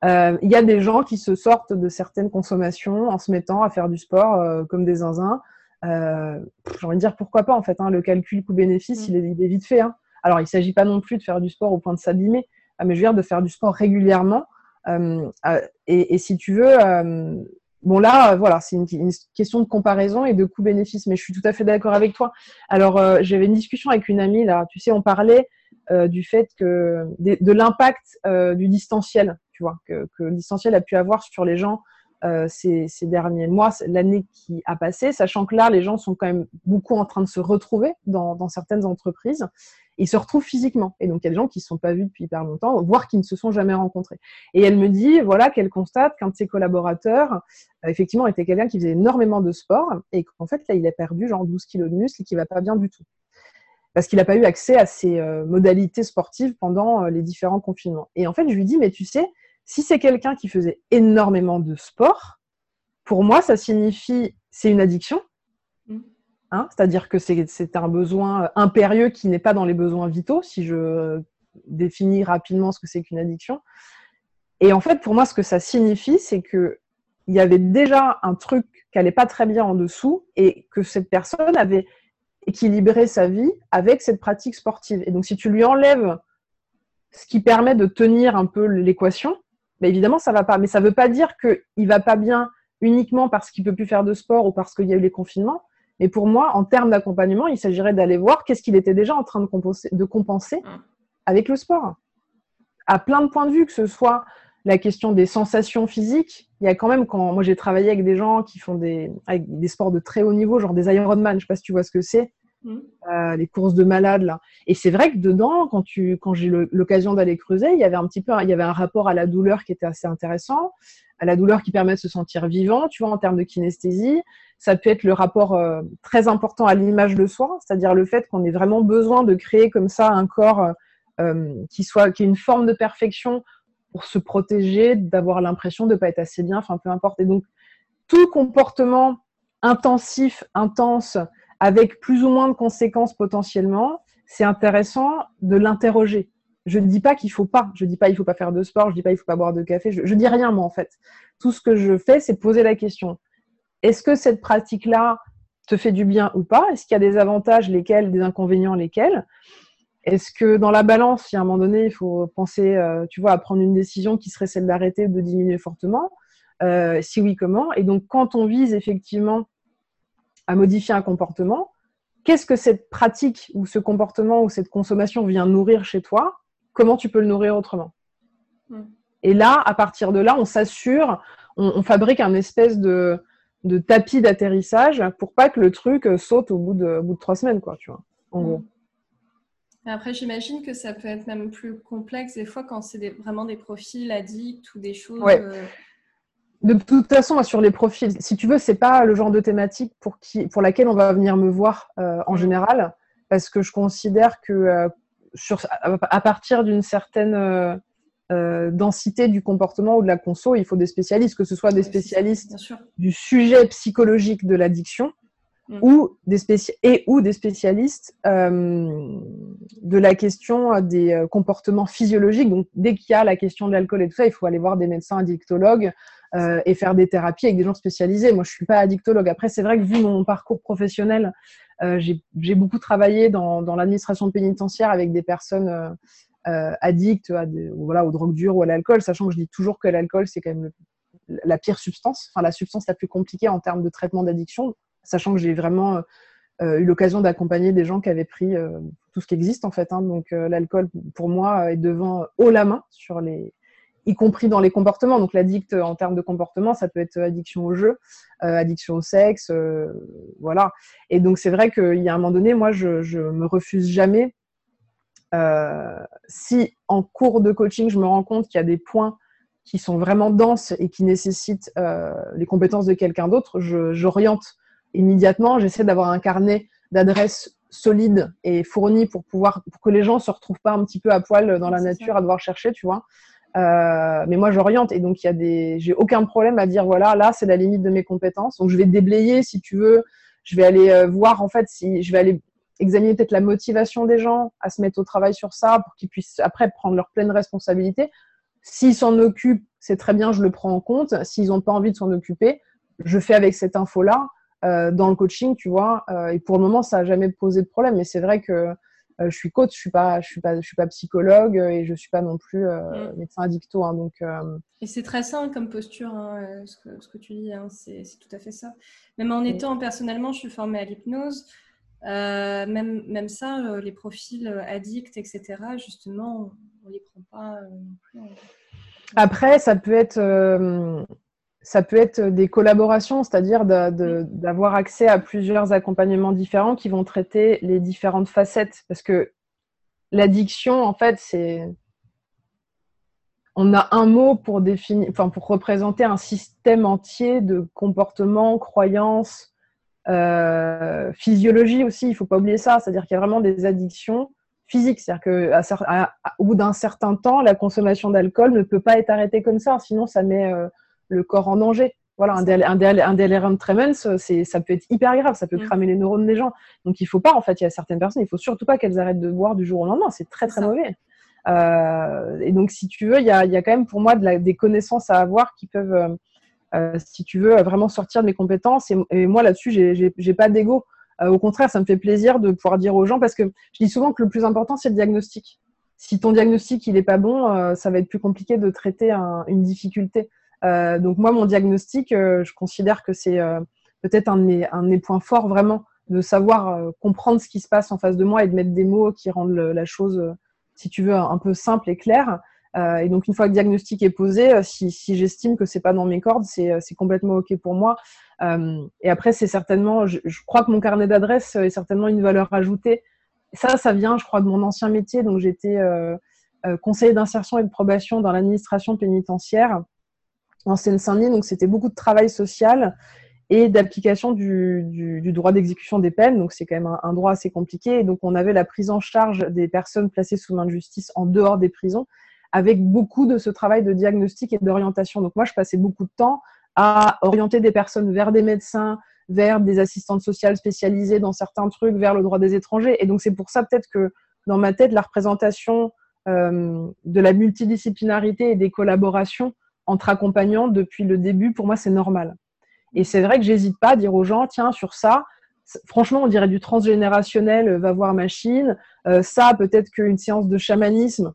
Speaker 2: Euh, il y a des gens qui se sortent de certaines consommations en se mettant à faire du sport euh, comme des zinzins. Euh, J'ai envie de dire pourquoi pas en fait. Hein, le calcul coût-bénéfice, mm. il, est, vite fait. Hein. Alors, il ne s'agit pas non plus de faire du sport au point de s'abîmer, mais je veux dire de faire du sport régulièrement. Et, et, si tu veux, bon là, voilà, c'est une, une, question de comparaison et de coût-bénéfice, mais je suis tout à fait d'accord avec toi. Alors, j'avais une discussion avec une amie là. Tu sais, on parlait du fait que de, de l'impact du distanciel que, que l'essentiel a pu avoir sur les gens ces, derniers mois, l'année qui a passé, sachant que là, les gens sont quand même beaucoup en train de se retrouver dans certaines entreprises ils se retrouvent physiquement. Et donc, il y a des gens qui ne se sont pas vus depuis hyper longtemps, voire qui ne se sont jamais rencontrés. Et elle me dit, voilà, qu'elle constate qu'un de ses collaborateurs, euh, effectivement, était quelqu'un qui faisait énormément de sport et qu'en fait, là, il a perdu genre 12 kilos de muscle et qui va pas bien du tout. Parce qu'il n'a pas eu accès à ses euh, modalités sportives pendant euh, les différents confinements. Et en fait, je lui dis, mais tu sais, si c'est quelqu'un qui faisait énormément de sport, pour moi, ça signifie, c'est une addiction, Hein, c'est-à-dire que c'est un besoin impérieux qui n'est pas dans les besoins vitaux, si je définis rapidement ce que c'est qu'une addiction. Et en fait, pour moi, ce que ça signifie, c'est qu'il y avait déjà un truc qui n'allait pas très bien en dessous et que cette personne avait équilibré sa vie avec cette pratique sportive. Et donc, si tu lui enlèves ce qui permet de tenir un peu l'équation, évidemment, ça va pas. Mais ça ne veut pas dire qu'il va pas bien uniquement parce qu'il peut plus faire de sport ou parce qu'il y a eu les confinements. Mais pour moi, en termes d'accompagnement, il s'agirait d'aller voir qu'est-ce qu'il était déjà en train de, compenser, de compenser mm. avec le sport. À plein de points de vue, que ce soit la question des sensations physiques. Il y a quand même, quand moi j'ai travaillé avec des gens qui font des, avec des sports de très haut niveau, genre des Ironman, je sais pas si tu vois ce que c'est, mm. euh, les courses de malades là. Et c'est vrai que dedans, quand tu, quand j'ai l'occasion d'aller creuser, il y avait un petit peu, il y avait un rapport à la douleur qui était assez intéressant, à la douleur qui permet de se sentir vivant, tu vois, en termes de kinesthésie. Ça peut être le rapport euh, très important à l'image de soi, c'est-à-dire le fait qu'on ait vraiment besoin de créer comme ça un corps euh, qui soit qui une forme de perfection pour se protéger, d'avoir l'impression de pas être assez bien, enfin peu importe. Et donc tout comportement intensif, intense, avec plus ou moins de conséquences potentiellement, c'est intéressant de l'interroger. Je ne dis pas qu'il faut pas, je ne dis pas il faut pas faire de sport, je ne dis pas il faut pas boire de café, je, je dis rien moi en fait. Tout ce que je fais, c'est poser la question. Est-ce que cette pratique-là te fait du bien ou pas? Est-ce qu'il y a des avantages, lesquels, des inconvénients, lesquels? Est-ce que dans la balance, si à un moment donné, il faut penser, euh, tu vois, à prendre une décision qui serait celle d'arrêter de diminuer fortement? Euh, Si oui, comment? Et donc, quand on vise effectivement à modifier un comportement, qu'est-ce que cette pratique ou ce comportement ou cette consommation vient nourrir chez toi? Comment tu peux le nourrir autrement? Hmm. Et là, à partir de là, on s'assure, on, fabrique un espèce de, de tapis d'atterrissage pour pas que le truc saute au bout de, bout de trois semaines, quoi, tu vois, en mm. gros.
Speaker 1: Après, j'imagine que ça peut être même plus complexe des fois quand c'est vraiment des profils addicts ou des choses. Euh,
Speaker 2: de toute façon, sur les profils, si tu veux, c'est pas le genre de thématique pour, qui, pour laquelle on va venir me voir euh, en mm. général, parce que je considère que euh, sur, à partir d'une certaine euh, densité du comportement ou de la conso, il faut des spécialistes, que ce soit des spécialistes du sujet psychologique de l'addiction mm. ou des et ou des spécialistes de la question des comportements physiologiques. Donc, dès qu'il y a la question de l'alcool et tout ça, il faut aller voir des médecins addictologues et faire des thérapies avec des gens spécialisés. Moi, je suis pas addictologue. Après, c'est vrai que vu mon parcours professionnel, j'ai beaucoup travaillé dans, l'administration pénitentiaire avec des personnes euh, addict à voilà, aux drogues dures ou à l'alcool, sachant que je dis toujours que l'alcool, c'est quand même la pire substance, enfin la substance la plus compliquée en termes de traitement d'addiction, sachant que j'ai vraiment euh, eu l'occasion d'accompagner des gens qui avaient pris euh, tout ce qui existe en fait. Hein. donc l'alcool, pour moi, est devant haut la main sur les y compris dans les comportements. Donc l'addict en termes de comportement, ça peut être addiction au jeu, addiction au sexe, voilà. Et donc c'est vrai qu'il y a un moment donné, moi, je, je me refuse jamais euh, si en cours de coaching, je me rends compte qu'il y a des points qui sont vraiment denses et qui nécessitent euh, les compétences de quelqu'un d'autre, j'oriente immédiatement. J'essaie d'avoir un carnet d'adresses solide et fourni pour pouvoir pour que les gens se retrouvent pas un petit peu à poil dans la nature à devoir chercher, tu vois. Euh, mais moi, j'oriente et donc il y a des, j'ai aucun problème à dire voilà, là c'est la limite de mes compétences. Donc je vais déblayer si tu veux. Je vais aller voir en fait si je vais aller examiner peut-être la motivation des gens à se mettre au travail sur ça pour qu'ils puissent après prendre leur pleine responsabilité. S'ils s'en occupent, c'est très bien, je le prends en compte. S'ils n'ont pas envie de s'en occuper, je fais avec cette info-là euh, dans le coaching, tu vois. Euh, et pour le moment, ça n'a jamais posé de problème. Mais c'est vrai que euh, je suis coach, je suis pas, je suis pas, je suis pas psychologue et je suis pas non plus mm. médecin addicto. Hein, donc.
Speaker 1: Et c'est très sain comme posture, hein, ce, que, ce, que, tu dis. Hein, c'est tout à fait ça. Même en étant personnellement, je suis formée à l'hypnose. Euh, même, même ça, euh, les profils euh, addicts, etc., justement, on ne les prend pas non plus.
Speaker 2: Après, ça peut être. Ça peut être des collaborations, c'est-à-dire d'avoir accès à plusieurs accompagnements différents qui vont traiter les différentes facettes. Parce que l'addiction, en fait, c'est. On a un mot pour définir, enfin, pour représenter un système entier de comportements, croyances, euh, physiologie aussi. Il ne faut pas oublier ça. C'est-à-dire qu'il y a vraiment des addictions physiques. C'est-à-dire qu'au bout d'un certain temps, la consommation d'alcool ne peut pas être arrêtée comme ça. Sinon, ça met euh, le corps en danger. Voilà, un, un, delirium tremens, c'est, ça peut être hyper grave, ça peut mm. cramer les neurones des gens. Donc il faut pas, en fait, il y a certaines personnes, il faut surtout pas qu'elles arrêtent de boire du jour au lendemain, c'est très très mauvais. Euh, et donc si tu veux, il y a, y a, quand même pour moi de la, des connaissances à avoir qui peuvent, euh, euh si tu veux, vraiment sortir de mes compétences. Et, moi là-dessus, j'ai, pas d'ego. Euh, au contraire, ça me fait plaisir de pouvoir dire aux gens, parce que je dis souvent que le plus important, c'est le diagnostic. Si ton diagnostic il est pas bon, euh, ça va être plus compliqué de traiter un, une difficulté. Euh, donc moi, mon diagnostic, euh, je considère que c'est euh, peut-être un, un, de mes points forts vraiment, de savoir comprendre ce qui se passe en face de moi et de mettre des mots qui rendent la chose, si tu veux, un peu simple et claire. Et donc une fois que le diagnostic est posé, si, j'estime que c'est pas dans mes cordes, c'est complètement ok pour moi. Et après, c'est certainement, je, crois que mon carnet d'adresses est certainement une valeur ajoutée. Ça, ça vient, je crois, de mon ancien métier. Donc j'étais conseiller d'insertion et de probation dans l'administration pénitentiaire en Seine-Saint-Denis. Donc, c'était beaucoup de travail social et d'application du, droit d'exécution des peines. Donc, c'est quand même un, un, droit assez compliqué. Et donc, on avait la prise en charge des personnes placées sous main de justice en dehors des prisons, avec beaucoup de ce travail de diagnostic et d'orientation. Donc, moi, je passais beaucoup de temps à orienter des personnes vers des médecins, vers des assistantes sociales spécialisées dans certains trucs, vers le droit des étrangers. Et donc, c'est pour ça peut-être que dans ma tête, la représentation euh, de la multidisciplinarité et des collaborations entre accompagnants depuis le début, pour moi, c'est normal. Et c'est vrai que j'hésite pas à dire aux gens, tiens, sur ça, franchement, on dirait du transgénérationnel, euh, va voir machine. Euh, ça, peut-être qu'une séance de chamanisme,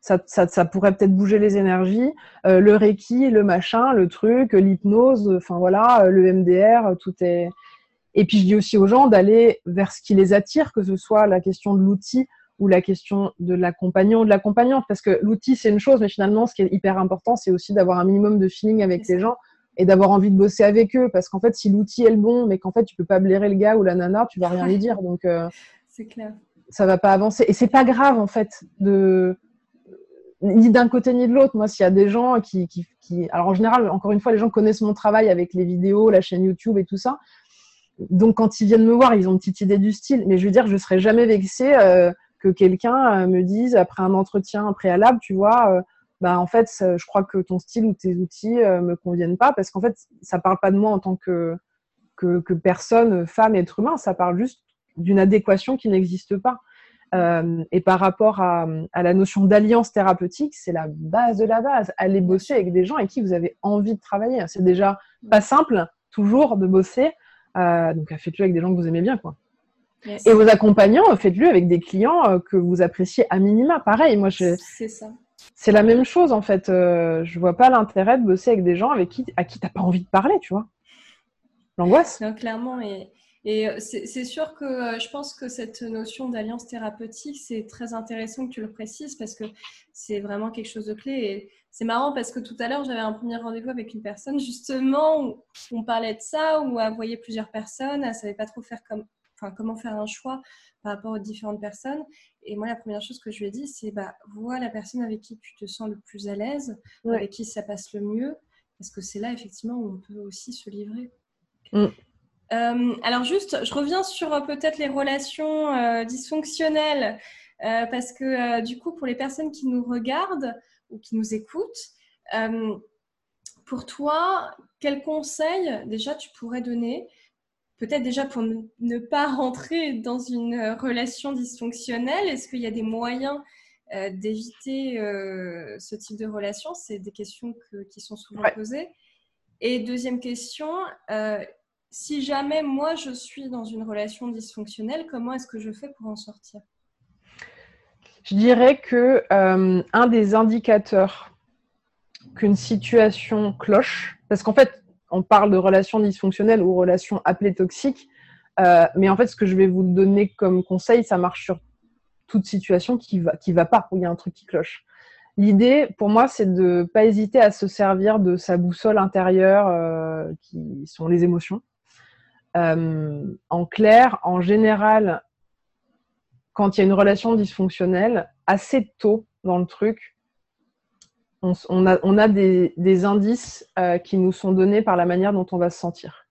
Speaker 2: ça, ça, ça pourrait peut-être bouger les énergies. Euh, le Reiki, le machin, le truc, l'hypnose, enfin voilà, le MDR, tout est. Et puis je dis aussi aux gens d'aller vers ce qui les attire, que ce soit la question de l'outil ou la question de l'accompagnant ou de l'accompagnante. Parce que l'outil, c'est une chose, mais finalement, ce qui est hyper important, c'est aussi d'avoir un minimum de feeling avec les gens et d'avoir envie de bosser avec eux. Parce qu'en fait, si l'outil est le bon, mais qu'en fait, tu peux pas blairer le gars ou la nana, tu vas rien lui dire. Donc, euh, [laughs]
Speaker 1: c'est clair.
Speaker 2: Ça va pas avancer. Et c'est pas grave, en fait, de ni d'un côté ni de l'autre. Moi, s'il y a des gens qui, qui, qui, alors en général, encore une fois, les gens connaissent mon travail avec les vidéos, la chaîne YouTube et tout ça. Donc, quand ils viennent me voir, ils ont une petite idée du style. Mais je veux dire, je serais jamais vexée euh, que quelqu'un euh, me dise après un entretien préalable, tu vois, euh, bah en fait, je crois que ton style ou tes outils euh, me conviennent pas parce qu'en fait, ça parle pas de moi en tant que, personne, femme, être humain, ça parle juste d'une adéquation qui n'existe pas. Et par rapport à, la notion d'alliance thérapeutique, c'est la base de la base. Allez bosser avec des gens avec qui vous avez envie de travailler. C'est déjà pas simple, toujours, de bosser. Donc faites-le avec des gens que vous aimez bien, quoi. Et vos accompagnants, faites-le avec des clients euh, que vous appréciez à minima. Pareil, moi, je...
Speaker 1: c'est ça.
Speaker 2: C'est la même chose en fait. Euh, je vois pas l'intérêt de bosser avec des gens avec qui à qui t'as pas envie de parler, tu vois. L'angoisse.
Speaker 1: Non, clairement. Et, et euh, c'est sûr que je pense que cette notion d'alliance thérapeutique, c'est très intéressant que tu le précises parce que c'est vraiment quelque chose de clé. Et c'est marrant parce que tout à l'heure, j'avais un premier rendez-vous avec une personne justement où on parlait de ça, où elle voyait plusieurs personnes, elle savait pas trop faire comme comment faire un choix par rapport aux différentes personnes. Et moi, la première chose que je lui ai dit, c'est bah, vois la personne avec qui tu te sens le plus à l'aise, avec qui ça passe le mieux, parce que c'est là, effectivement, où on peut aussi se livrer. Mm. Euh, alors, juste, je reviens sur euh, peut-être les relations euh, dysfonctionnelles, parce que du coup, pour les personnes qui nous regardent ou qui nous écoutent, pour toi, quels conseils déjà tu pourrais donner peut-être déjà pour ne, pas rentrer dans une euh, relation dysfonctionnelle, est-ce qu'il y a des moyens euh, d'éviter euh, ce type de relation? C'est des questions qui sont souvent posées. Et deuxième question, si jamais moi je suis dans une relation dysfonctionnelle, comment est-ce que je fais pour en sortir?
Speaker 2: Je dirais que un des indicateurs qu'une situation cloche, parce qu'en fait, on parle de relations dysfonctionnelles ou relations appelées toxiques. Euh, mais en fait, ce que je vais vous donner comme conseil, ça marche sur toute situation qui va, qui va pas, où il y a un truc qui cloche. L'idée, pour moi, c'est de ne pas hésiter à se servir de sa boussole intérieure, euh, qui sont les émotions. Euh, en clair, en général, quand il y a une relation dysfonctionnelle, assez tôt dans le truc, on, a, des, indices euh, qui nous sont donnés par la manière dont on va se sentir.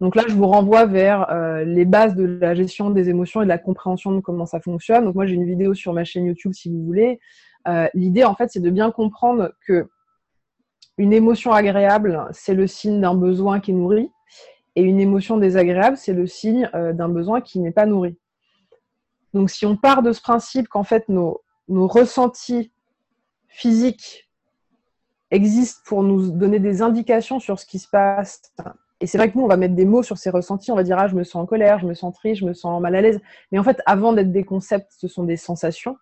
Speaker 2: Donc là, je vous renvoie vers euh, les bases de la gestion des émotions et de la compréhension de comment ça fonctionne. Donc moi, j'ai une vidéo sur ma chaîne YouTube si vous voulez. Euh, l'idée, en fait, c'est de bien comprendre que une émotion agréable, c'est le signe d'un besoin qui est nourri, et une émotion désagréable, c'est le signe d'un besoin qui n'est pas nourri. Donc si on part de ce principe qu'en fait nos, nos ressentis physiques existent pour nous donner des indications sur ce qui se passe. Et c'est vrai que nous, on va mettre des mots sur ces ressentis. On va dire, ah, je me sens en colère, je me sens triste, je me sens mal à l'aise. Mais en fait, avant d'être des concepts, ce sont des sensations.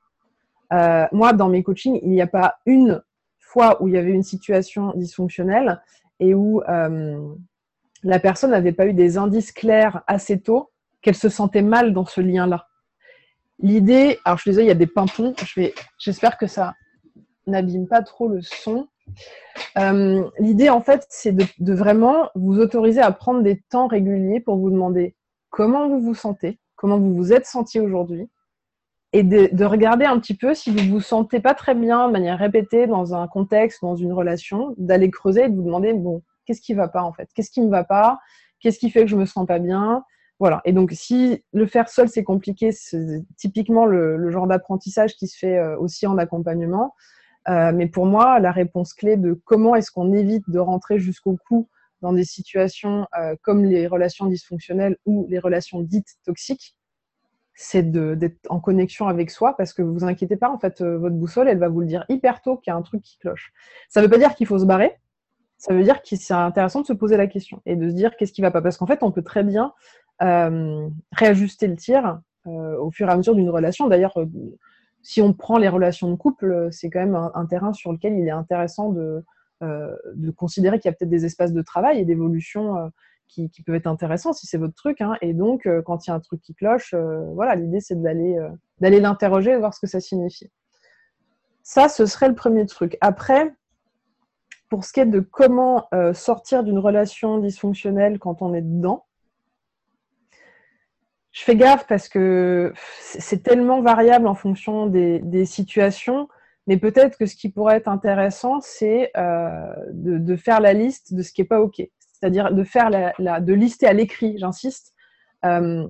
Speaker 2: Euh, moi, dans mes coachings, il n'y a pas une fois où il y avait une situation dysfonctionnelle et où euh, la personne n'avait pas eu des indices clairs assez tôt qu'elle se sentait mal dans ce lien-là. L'idée, alors je suis désolée, il y a des pimpons. J'espère que ça n'abîme pas trop le son. Euh, l'idée, en fait, c'est de, vraiment vous autoriser à prendre des temps réguliers pour vous demander comment vous vous sentez, comment vous vous êtes senti aujourd'hui, et de, regarder un petit peu si vous vous sentez pas très bien de manière répétée dans un contexte, dans une relation, d'aller creuser et de vous demander bon, qu'est-ce qui va pas en fait, qu'est-ce qui me va pas, qu'est-ce qui fait que je me sens pas bien, voilà. Et donc, si le faire seul, c'est compliqué, c'est typiquement le, genre d'apprentissage qui se fait euh, aussi en accompagnement. Euh, mais pour moi, la réponse clé de comment est-ce qu'on évite de rentrer jusqu'au cou dans des situations euh, comme les relations dysfonctionnelles ou les relations dites toxiques, c'est d'être en connexion avec soi parce que vous inquiétez pas, en fait, euh, votre boussole, elle va vous le dire hyper tôt qu'il y a un truc qui cloche. Ça ne veut pas dire qu'il faut se barrer, ça veut dire que c'est intéressant de se poser la question et de se dire qu'est-ce qui va pas. Parce qu'en fait, on peut très bien réajuster le tir au fur et à mesure d'une relation. D'ailleurs, si on prend les relations de couple, euh, c'est quand même un, terrain sur lequel il est intéressant de, euh, de considérer qu'il y a peut-être des espaces de travail et d'évolution euh, qui, peuvent être intéressants si c'est votre truc. Hein. Et donc, quand il y a un truc qui cloche, voilà, l'idée c'est d'aller d'aller l'interroger et voir ce que ça signifie. Ça, ce serait le premier truc. Après, pour ce qui est de comment sortir d'une relation dysfonctionnelle quand on est dedans, je fais gaffe parce que c'est tellement variable en fonction des, situations. Mais peut-être que ce qui pourrait être intéressant, c'est euh, de, faire la liste de ce qui n'est pas OK. C'est-à-dire de faire la, de lister à l'écrit, j'insiste, euh,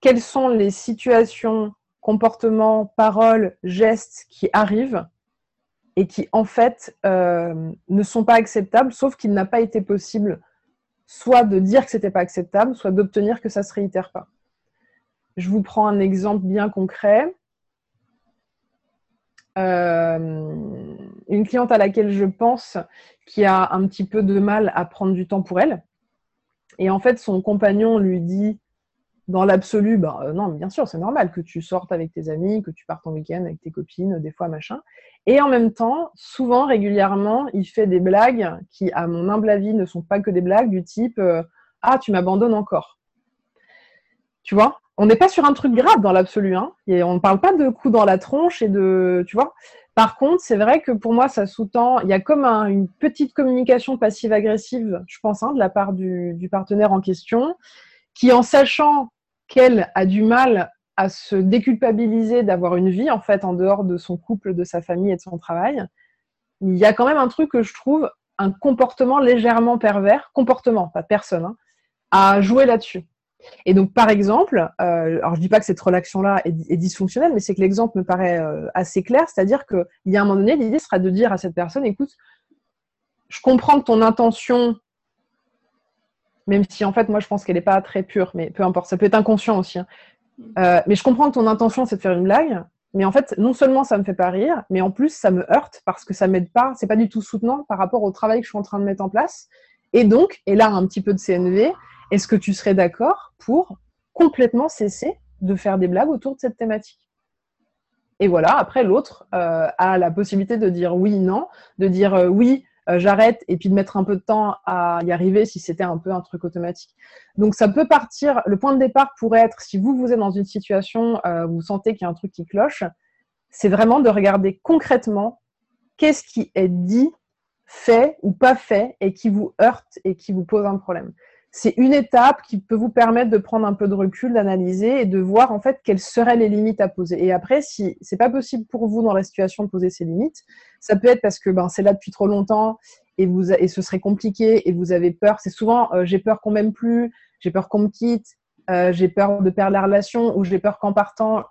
Speaker 2: quelles sont les situations, comportements, paroles, gestes qui arrivent et qui en fait euh, ne sont pas acceptables, sauf qu'il n'a pas été possible soit de dire que c'était pas acceptable, soit d'obtenir que ça se réitère pas. Je vous prends un exemple bien concret. Euh, une cliente à laquelle je pense qui a un petit peu de mal à prendre du temps pour elle. Et en fait, son compagnon lui dit dans l'absolu, bah, euh, non, bien sûr, c'est normal que tu sortes avec tes amis, que tu partes en week-end avec tes copines, des fois, machin. Et en même temps, souvent, régulièrement, il fait des blagues qui, à mon humble avis, ne sont pas que des blagues du type euh, Ah, tu m'abandonnes encore. Tu vois? On n'est pas sur un truc grave dans l'absolu. Hein et on ne parle pas de coups dans la tronche et de. Tu vois? Par contre, c'est vrai que pour moi, ça sous-tend. Il y a comme une petite communication passive-agressive, je pense, hein, de la part du partenaire en question, qui, en sachant qu'elle a du mal à se déculpabiliser d'avoir une vie en fait en dehors de son couple, de sa famille et de son travail, il y a quand même un truc que je trouve un comportement légèrement pervers, comportement, pas personne, hein, à jouer là-dessus. Et donc, par exemple, euh, alors je dis pas que cette relation-là est, dysfonctionnelle, mais c'est que l'exemple me paraît euh, assez clair, c'est-à-dire qu'il y a un moment donné, l'idée sera de dire à cette personne, écoute, je comprends que ton intention même si en fait, moi, je pense qu'elle n'est pas très pure, mais peu importe, ça peut être inconscient aussi. Hein. Euh, mais je comprends que ton intention, c'est de faire une blague, mais en fait, non seulement ça me fait pas rire, mais en plus, ça me heurte parce que ça m'aide pas, c'est pas du tout soutenant par rapport au travail que je suis en train de mettre en place. Et donc, et là, un petit peu de CNV, est-ce que tu serais d'accord pour complètement cesser de faire des blagues autour de cette thématique? Et voilà, après l'autre euh, a la possibilité de dire oui, non, de dire euh, oui, euh, j'arrête et puis de mettre un peu de temps à y arriver si c'était un peu un truc automatique. Donc ça peut partir, le point de départ pourrait être, si vous, vous êtes dans une situation, euh, vous sentez qu'il y a un truc qui cloche, c'est vraiment de regarder concrètement qu'est-ce qui est dit, fait ou pas fait et qui vous heurte et qui vous pose un problème. C'est une étape qui peut vous permettre de prendre un peu de recul, d'analyser et de voir en fait quelles seraient les limites à poser. Et après, si c'est pas possible pour vous dans la situation de poser ces limites, ça peut être parce que ben, c'est là depuis trop longtemps et, vous, et ce serait compliqué et vous avez peur. C'est souvent euh, j'ai peur qu'on m'aime plus, j'ai peur qu'on me quitte, euh, j'ai peur de perdre la relation ou j'ai peur qu'en partant,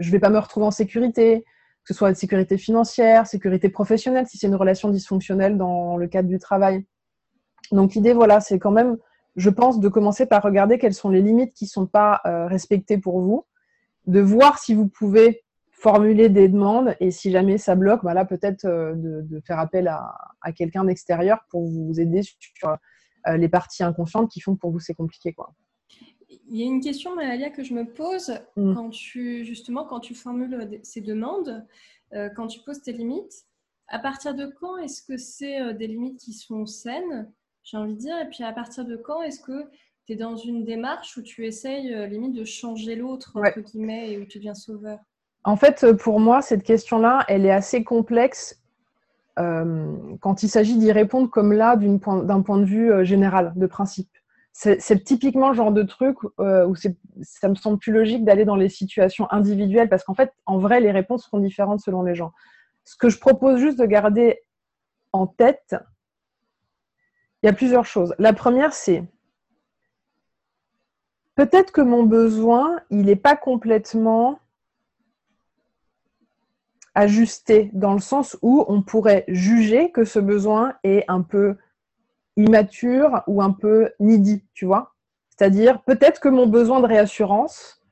Speaker 2: je vais pas me retrouver en sécurité, que ce soit une sécurité financière, sécurité professionnelle, si c'est une relation dysfonctionnelle dans le cadre du travail. Donc l'idée, voilà, c'est quand même, je pense, de commencer par regarder quelles sont les limites qui ne sont pas euh, respectées pour vous, de voir si vous pouvez formuler des demandes et si jamais ça bloque, voilà, peut-être euh, de, faire appel à, quelqu'un d'extérieur pour vous aider sur euh, les parties inconscientes qui font que pour vous c'est compliqué. Quoi.
Speaker 1: Il y a une question, Malalia, que je me pose mm. quand tu, justement, quand tu formules ces demandes, quand tu poses tes limites. À partir de quand est-ce que c'est des limites qui sont saines, j'ai envie de dire, et puis à partir de quand est-ce que tu es dans une démarche où tu essayes euh, limite de changer l'autre, entre guillemets, et où tu deviens sauveur?
Speaker 2: En fait, pour moi, cette question-là, elle est assez complexe quand il s'agit d'y répondre comme là, d'un point, point, de vue général, de principe. C'est typiquement le genre de truc euh, où ça me semble plus logique d'aller dans les situations individuelles parce qu'en fait, en vrai, les réponses seront différentes selon les gens. Ce que je propose juste de garder en tête, il y a plusieurs choses. La première, c'est peut-être que mon besoin, il n'est pas complètement ajusté dans le sens où on pourrait juger que ce besoin est un peu immature ou un peu needy, tu vois. C'est-à-dire, peut-être que mon besoin de réassurance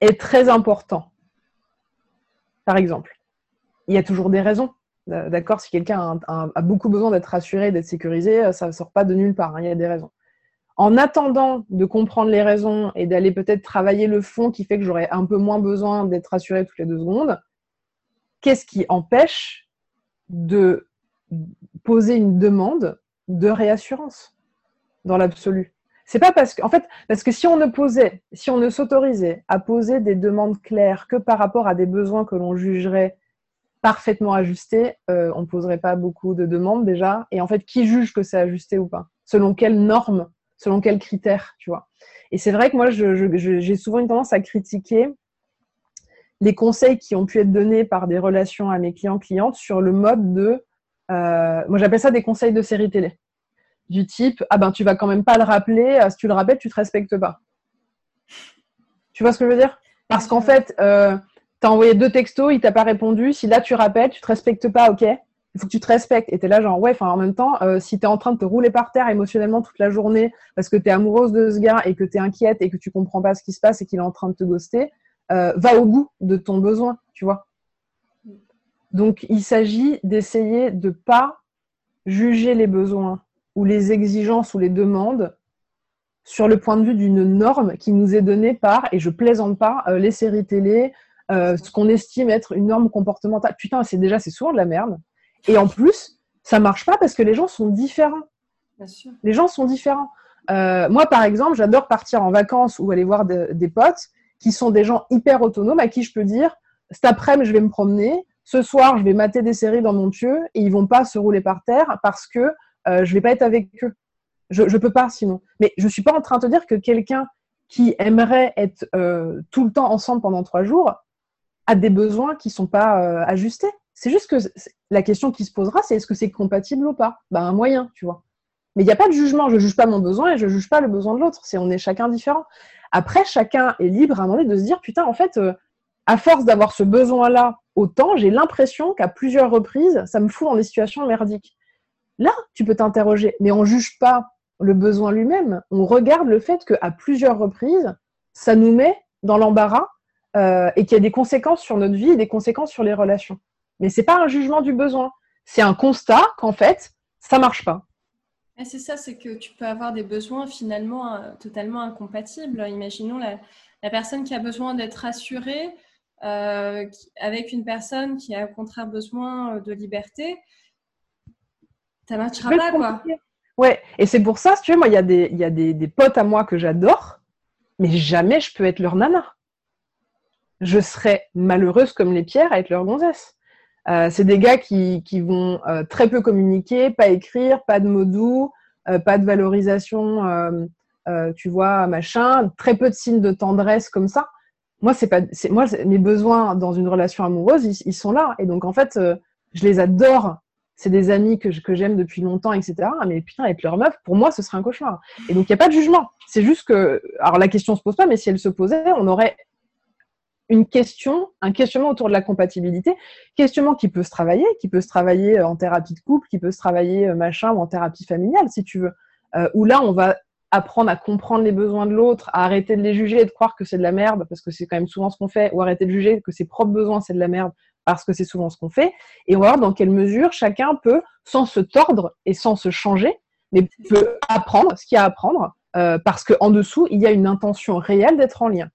Speaker 2: est très important. Par exemple, il y a toujours des raisons. D'accord Si quelqu'un a, beaucoup besoin d'être rassuré, d'être sécurisé, euh, ça ne sort pas de nulle part. Hein, il y a des raisons. En attendant de comprendre les raisons et d'aller peut-être travailler le fond qui fait que j'aurais un peu moins besoin d'être rassuré toutes les deux secondes, qu'est-ce qui empêche de poser une demande de réassurance dans l'absolu? C'est pas parce que, en fait, parce que si on ne posait, si on ne s'autorisait à poser des demandes claires que par rapport à des besoins que l'on jugerait parfaitement ajustés, euh, on ne poserait pas beaucoup de demandes déjà. Et en fait, qui juge que c'est ajusté ou pas? Selon quelles normes? Selon quels critères Tu vois? Et c'est vrai que moi, j'ai souvent une tendance à critiquer les conseils qui ont pu être donnés par des relations à mes clients-clientes sur le mode de euh, moi, j'appelle ça des conseils de série télé. Du type, ah ben, tu vas quand même pas le rappeler. Euh, si tu le rappelles, tu te respectes pas. Tu vois ce que je veux dire? Parce qu'en fait, euh, tu as envoyé deux textos, il t'a pas répondu. Si là, tu rappelles, tu te respectes pas, ok il faut que tu te respectes. Et tu es là, genre, ouais, enfin, en même temps, si tu es en train de te rouler par terre émotionnellement toute la journée parce que tu es amoureuse de ce gars et que tu es inquiète et que tu comprends pas ce qui se passe et qu'il est en train de te ghoster, va au bout de ton besoin, tu vois. Donc, il s'agit d'essayer de pas juger les besoins ou les exigences ou les demandes sur le point de vue d'une norme qui nous est donnée par, et je plaisante pas, euh, les séries télé, euh, ce qu'on estime être une norme comportementale. Putain, c'est déjà, c'est souvent de la merde. Et en plus, ça marche pas parce que les gens sont différents. Les gens sont différents. Euh, moi, par exemple, j'adore partir en vacances ou aller voir des potes qui sont des gens hyper autonomes à qui je peux dire cet après-midi, je vais me promener, ce soir, je vais mater des séries dans mon pieu et ils vont pas se rouler par terre parce que euh, je vais pas être avec eux. Je, ne peux pas sinon. Mais je suis pas en train de te dire que quelqu'un qui aimerait être euh, tout le temps ensemble pendant trois jours a des besoins qui sont pas euh, ajustés. C'est juste que la question qui se posera, c'est est-ce que c'est compatible ou pas? Ben un moyen, tu vois. Mais il n'y a pas de jugement. Je juge pas mon besoin et je juge pas le besoin de l'autre. C'est on est chacun différent. Après, chacun est libre à un moment donné de se dire putain, en fait, euh, à force d'avoir ce besoin-là autant, j'ai l'impression qu'à plusieurs reprises, ça me fout dans des situations merdiques. Là, tu peux t'interroger, mais on ne juge pas le besoin lui-même. On regarde le fait qu'à plusieurs reprises, ça nous met dans l'embarras euh, et qu'il y a des conséquences sur notre vie et des conséquences sur les relations. Mais ce n'est pas un jugement du besoin. C'est un constat qu'en fait, ça marche pas.
Speaker 1: C'est ça, c'est que tu peux avoir des besoins finalement euh, totalement incompatibles. Imaginons la, la, personne qui a besoin d'être rassurée euh, avec une personne qui a au contraire besoin euh, de liberté, ça ne marchera pas, quoi.
Speaker 2: Ouais, et c'est pour ça, si tu veux, moi, il y a, des, y a des, des, potes à moi que j'adore, mais jamais je peux être leur nana. Je serais malheureuse comme les pierres avec leur gonzesse. Euh, c'est des gars qui, qui vont euh, très peu communiquer, pas écrire, pas de mots doux, euh, pas de valorisation, tu vois, machin, très peu de signes de tendresse comme ça. Moi, c'est pas, moi, mes besoins dans une relation amoureuse, ils, sont là. Et donc, en fait, je les adore. C'est des amis que, j'aime depuis longtemps, etc. Mais putain, avec leur meuf, pour moi, ce serait un cauchemar. Et donc, il n'y a pas de jugement. C'est juste que, alors la question se pose pas, mais si elle se posait, on aurait une question, un questionnement autour de la compatibilité, questionnement qui peut se travailler, qui peut se travailler euh, en thérapie de couple, qui peut se travailler euh, machin ou en thérapie familiale si tu veux, euh, où là on va apprendre à comprendre les besoins de l'autre, à arrêter de les juger et de croire que c'est de la merde parce que c'est quand même souvent ce qu'on fait, ou arrêter de juger que ses propres besoins c'est de la merde parce que c'est souvent ce qu'on fait, et on va voir dans quelle mesure chacun peut, sans se tordre et sans se changer, mais peut apprendre ce qu'il y a à apprendre, euh, parce qu'en dessous il y a une intention réelle d'être en lien.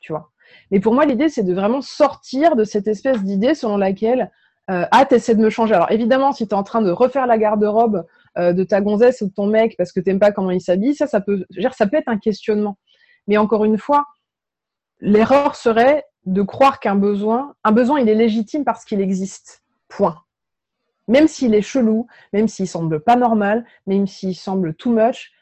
Speaker 2: Tu vois? Mais pour moi, l'idée, c'est de vraiment sortir de cette espèce d'idée selon laquelle euh, ah, t'essaies de me changer. Alors évidemment, si tu es en train de refaire la garde-robe euh, de ta gonzesse ou de ton mec parce que t'aimes pas comment il s'habille, ça, ça peut, ça peut être un questionnement. Mais encore une fois, l'erreur serait de croire qu'un besoin, un besoin, il est légitime parce qu'il existe. Point. Même s'il est chelou, même s'il semble pas normal, même s'il semble too much,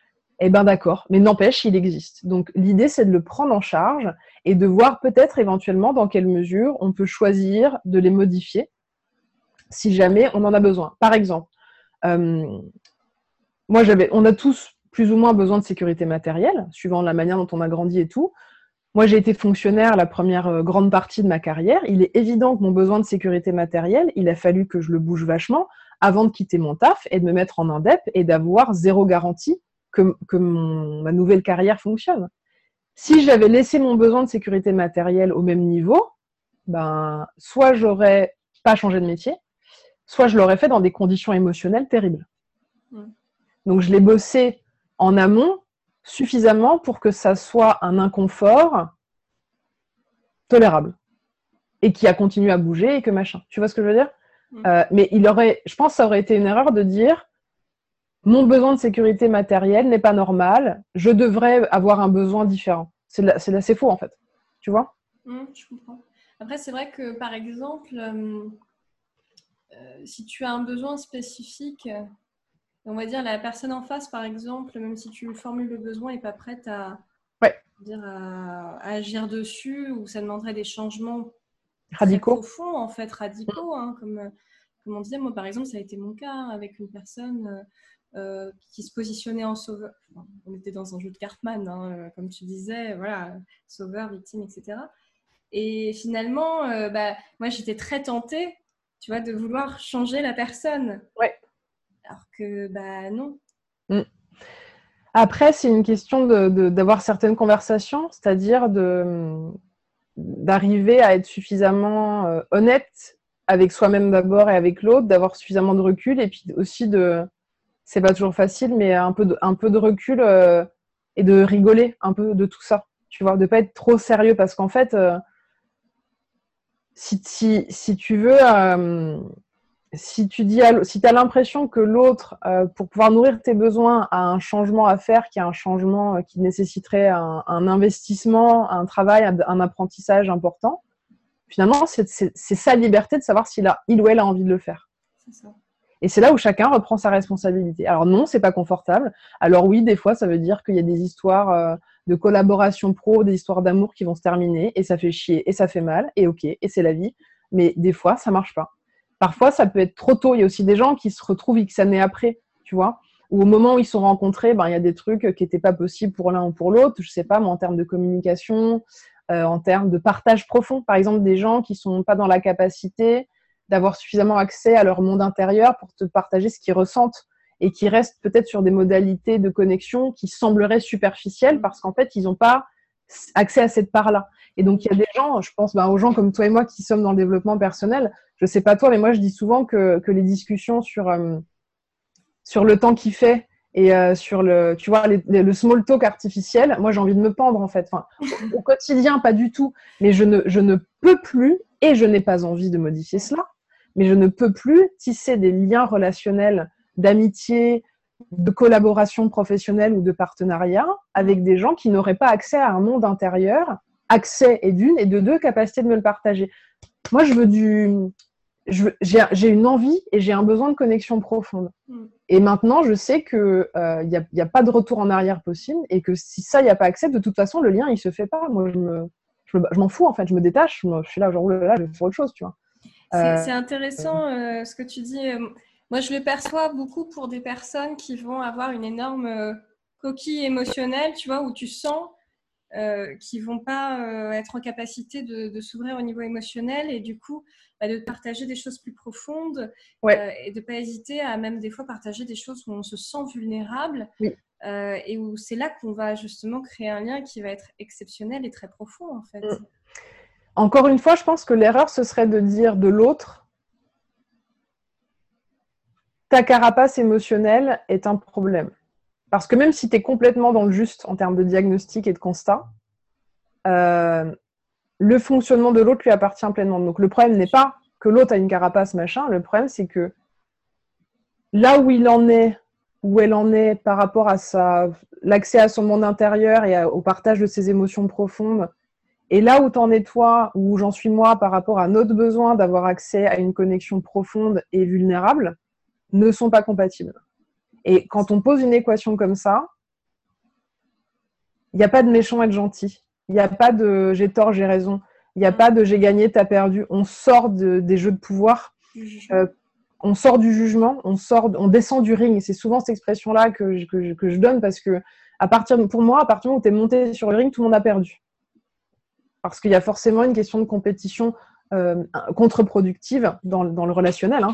Speaker 2: eh ben d'accord. Mais n'empêche, il existe. Donc l'idée, c'est de le prendre en charge et de voir peut-être éventuellement dans quelle mesure on peut choisir de les modifier si jamais on en a besoin. Par exemple, euh, moi j'avais, on a tous plus ou moins besoin de sécurité matérielle, suivant la manière dont on a grandi et tout. Moi, j'ai été fonctionnaire la première euh, grande partie de ma carrière. Il est évident que mon besoin de sécurité matérielle, il a fallu que je le bouge vachement avant de quitter mon taf et de me mettre en indep et d'avoir zéro garantie que, que ma nouvelle carrière fonctionne. Si j'avais laissé mon besoin de sécurité matérielle au même niveau, ben, soit j'aurais pas changé de métier, soit je l'aurais fait dans des conditions émotionnelles terribles. Donc je l'ai bossé en amont suffisamment pour que ça soit un inconfort tolérable et qui a continué à bouger et que machin. Tu vois ce que je veux dire? Euh, Mais il aurait, je pense, que ça aurait été une erreur de dire mon besoin de sécurité matérielle n'est pas normal, je devrais avoir un besoin différent. C'est assez faux en fait. Tu vois?
Speaker 1: Mmh, Je comprends. Après, c'est vrai que par exemple, euh, euh, si tu as un besoin spécifique, on va dire la personne en face, par exemple, même si tu formules le besoin, n'est pas prête à, dire, à, agir dessus ou ça demanderait des changements
Speaker 2: radicaux
Speaker 1: profonds, en fait, radicaux, hein, comme, comme on disait. Moi, par exemple, ça a été mon cas avec une personne. Euh, qui se positionnait en sauveur. on était dans un jeu de Cartman, hein, euh, comme tu disais, voilà, sauveur, victime, etc. Et finalement, euh, bah, moi, j'étais très tentée, tu vois, de vouloir changer la personne.
Speaker 2: Ouais.
Speaker 1: Alors que, bah, non.
Speaker 2: Mm. Après, c'est une question d'avoir certaines conversations, c'est-à-dire d'arriver à être suffisamment honnête avec soi-même d'abord et avec l'autre, d'avoir suffisamment de recul et puis aussi de, c'est pas toujours facile, mais un peu de, recul euh, et de rigoler un peu de tout ça. Tu vois, de pas être trop sérieux parce qu'en fait, euh, si, tu veux, euh, si tu dis, si as l'impression que l'autre, pour pouvoir nourrir tes besoins, a un changement à faire, qui a un changement qui nécessiterait un, investissement, un travail, un, apprentissage important, finalement, c'est sa liberté de savoir s'il il ou elle a envie de le faire. C'est ça. Et c'est là où chacun reprend sa responsabilité. Alors non, c'est pas confortable. Alors oui, des fois, ça veut dire qu'il y a des histoires euh, de collaboration pro, des histoires d'amour qui vont se terminer, et ça fait chier, et ça fait mal, et ok, et c'est la vie. Mais des fois, ça marche pas. Parfois, ça peut être trop tôt. Il y a aussi des gens qui se retrouvent X années après, tu vois, ou au moment où ils sont rencontrés, ben, il y a des trucs qui n'étaient pas possibles pour l'un ou pour l'autre. Je sais pas, mais en termes de communication, euh, en termes de partage profond. Par exemple, des gens qui sont pas dans la capacité d'avoir suffisamment accès à leur monde intérieur pour te partager ce qu'ils ressentent et qui restent peut-être sur des modalités de connexion qui sembleraient superficielles parce qu'en fait, ils n'ont pas accès à cette part-là. Et donc, il y a des gens, je pense ben, aux gens comme toi et moi qui sommes dans le développement personnel. Je sais pas toi, mais moi, je dis souvent que, que les discussions sur, euh, sur le temps qu'il fait et euh, sur le, tu vois, le small talk artificiel, moi, j'ai envie de me pendre, en fait. Enfin, au, quotidien, pas du tout. Mais je ne, je ne peux plus et je n'ai pas envie de modifier cela mais je ne peux plus tisser des liens relationnels d'amitié, de collaboration professionnelle ou de partenariat avec des gens qui n'auraient pas accès à un monde intérieur accès et d'une, et de deux, capacité de me le partager. Moi, je veux du. J'ai une envie et j'ai un besoin de connexion profonde. Mm. Et maintenant, je sais qu'il n'y euh, a, pas de retour en arrière possible et que si ça, il n'y a pas accès, de toute façon, le lien, il se fait pas. Moi, je me, je m'en fous en fait, je me détache, je, suis là, genre là, je vais faire autre chose, tu vois.
Speaker 1: C'est euh, intéressant euh, ce que tu dis. Moi, je le perçois beaucoup pour des personnes qui vont avoir une énorme coquille émotionnelle, tu vois, où tu sens euh, qui vont pas euh, être en capacité de, s'ouvrir au niveau émotionnel et du coup bah, de partager des choses plus profondes euh, et de pas hésiter à même des fois partager des choses où on se sent vulnérable et où c'est là qu'on va justement créer un lien qui va être exceptionnel et très profond en fait.
Speaker 2: Encore une fois, je pense que l'erreur ce serait de dire de l'autre ta carapace émotionnelle est un problème. Parce que même si tu es complètement dans le juste en termes de diagnostic et de constat, euh, le fonctionnement de l'autre lui appartient pleinement. Donc le problème n'est pas que l'autre a une carapace, machin. Le problème, c'est que là où il en est, où elle en est par rapport à l'accès à son monde intérieur et au partage de ses émotions profondes, et là où t'en es toi, où j'en suis moi par rapport à notre besoin d'avoir accès à une connexion profonde et vulnérable, ne sont pas compatibles. Et quand on pose une équation comme ça, il n'y a pas de méchant et de gentil. Il n'y a pas de j'ai tort, j'ai raison. Il n'y a pas de j'ai gagné, t'as perdu. On sort des jeux de pouvoir. Euh, on sort du jugement, on sort, on descend du ring. C'est souvent cette expression-là que, je donne parce que à partir pour moi, à partir du moment où tu es monté sur le ring, tout le monde a perdu. Parce qu'il y a forcément une question de compétition euh, contre-productive dans, le relationnel. Hein,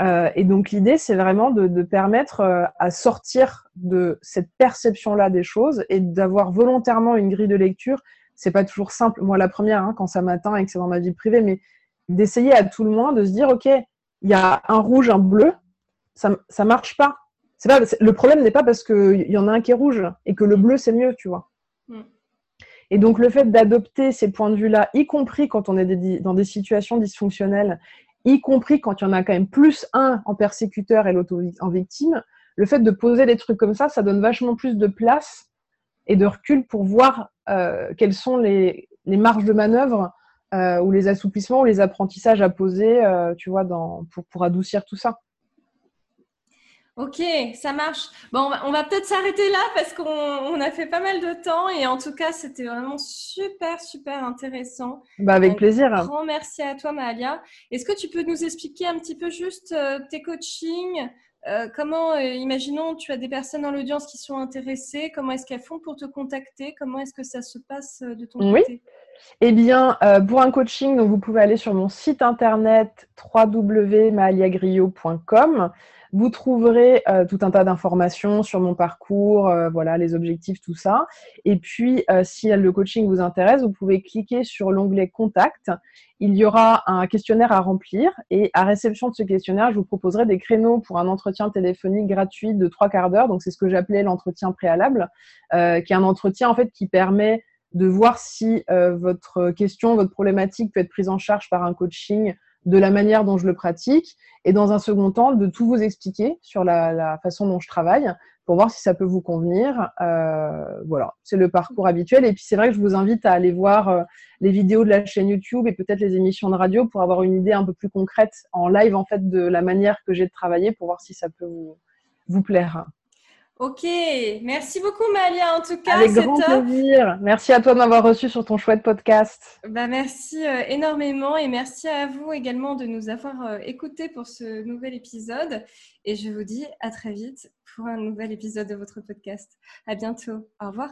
Speaker 2: euh, et donc l'idée, c'est vraiment de, permettre euh, à sortir de cette perception-là des choses et d'avoir volontairement une grille de lecture. C'est pas toujours simple. Moi, la première, hein, quand ça m'atteint et que c'est dans ma vie privée, mais d'essayer à tout le moins de se dire, ok, il y a un rouge, un bleu, ça, ça marche pas. Pas le problème n'est pas parce qu'il y en a un qui est rouge et que le bleu c'est mieux, tu vois. Mm. Et donc le fait d'adopter ces points de vue-là, y compris quand on est dans des situations dysfonctionnelles y compris quand il y en a quand même plus un en persécuteur et l'autre en victime, le fait de poser des trucs comme ça, ça donne vachement plus de place et de recul pour voir euh, quelles sont les, marges de manœuvre euh, ou les assouplissements ou les apprentissages à poser, euh, tu vois, pour adoucir tout ça.
Speaker 1: Ok, ça marche. Bon, on va, peut-être s'arrêter là parce qu'on a fait pas mal de temps et en tout cas, c'était vraiment super, super intéressant.
Speaker 2: Bah, avec plaisir.
Speaker 1: Un grand merci à toi, Mahalia. Est-ce que tu peux nous expliquer un petit peu juste euh, tes coachings euh, Comment, euh, imaginons, tu as des personnes dans l'audience qui sont intéressées, comment est-ce qu'elles font pour te contacter Comment est-ce que ça se passe de ton côté?
Speaker 2: Oui. Eh bien, pour un coaching, donc vous pouvez aller sur mon site internet www.mahaliagrillo.com. Vous trouverez euh, tout un tas d'informations sur mon parcours, euh, voilà, les objectifs, tout ça. Et puis, euh, si le coaching vous intéresse, vous pouvez cliquer sur l'onglet Contact. Il y aura un questionnaire à remplir et à réception de ce questionnaire, je vous proposerai des créneaux pour un entretien téléphonique gratuit de trois quarts d'heure. Donc, c'est ce que j'appelais l'entretien préalable, qui est un entretien en fait qui permet de voir si votre question, votre problématique peut être prise en charge par un coaching de la manière dont je le pratique et dans un second temps de tout vous expliquer sur la, façon dont je travaille pour voir si ça peut vous convenir. Euh, voilà, c'est le parcours habituel. Et puis c'est vrai que je vous invite à aller voir euh, les vidéos de la chaîne YouTube et peut-être les émissions de radio pour avoir une idée un peu plus concrète en live en fait de la manière que j'ai de travailler pour voir si ça peut vous plaire.
Speaker 1: Ok, merci beaucoup Malia en tout cas.
Speaker 2: Avec grand plaisir. Merci à toi de m'avoir reçu sur ton chouette podcast.
Speaker 1: Bah, merci euh, énormément et merci à vous également de nous avoir euh, écoutés pour ce nouvel épisode. Et je vous dis à très vite pour un nouvel épisode de votre podcast. À bientôt. Au revoir.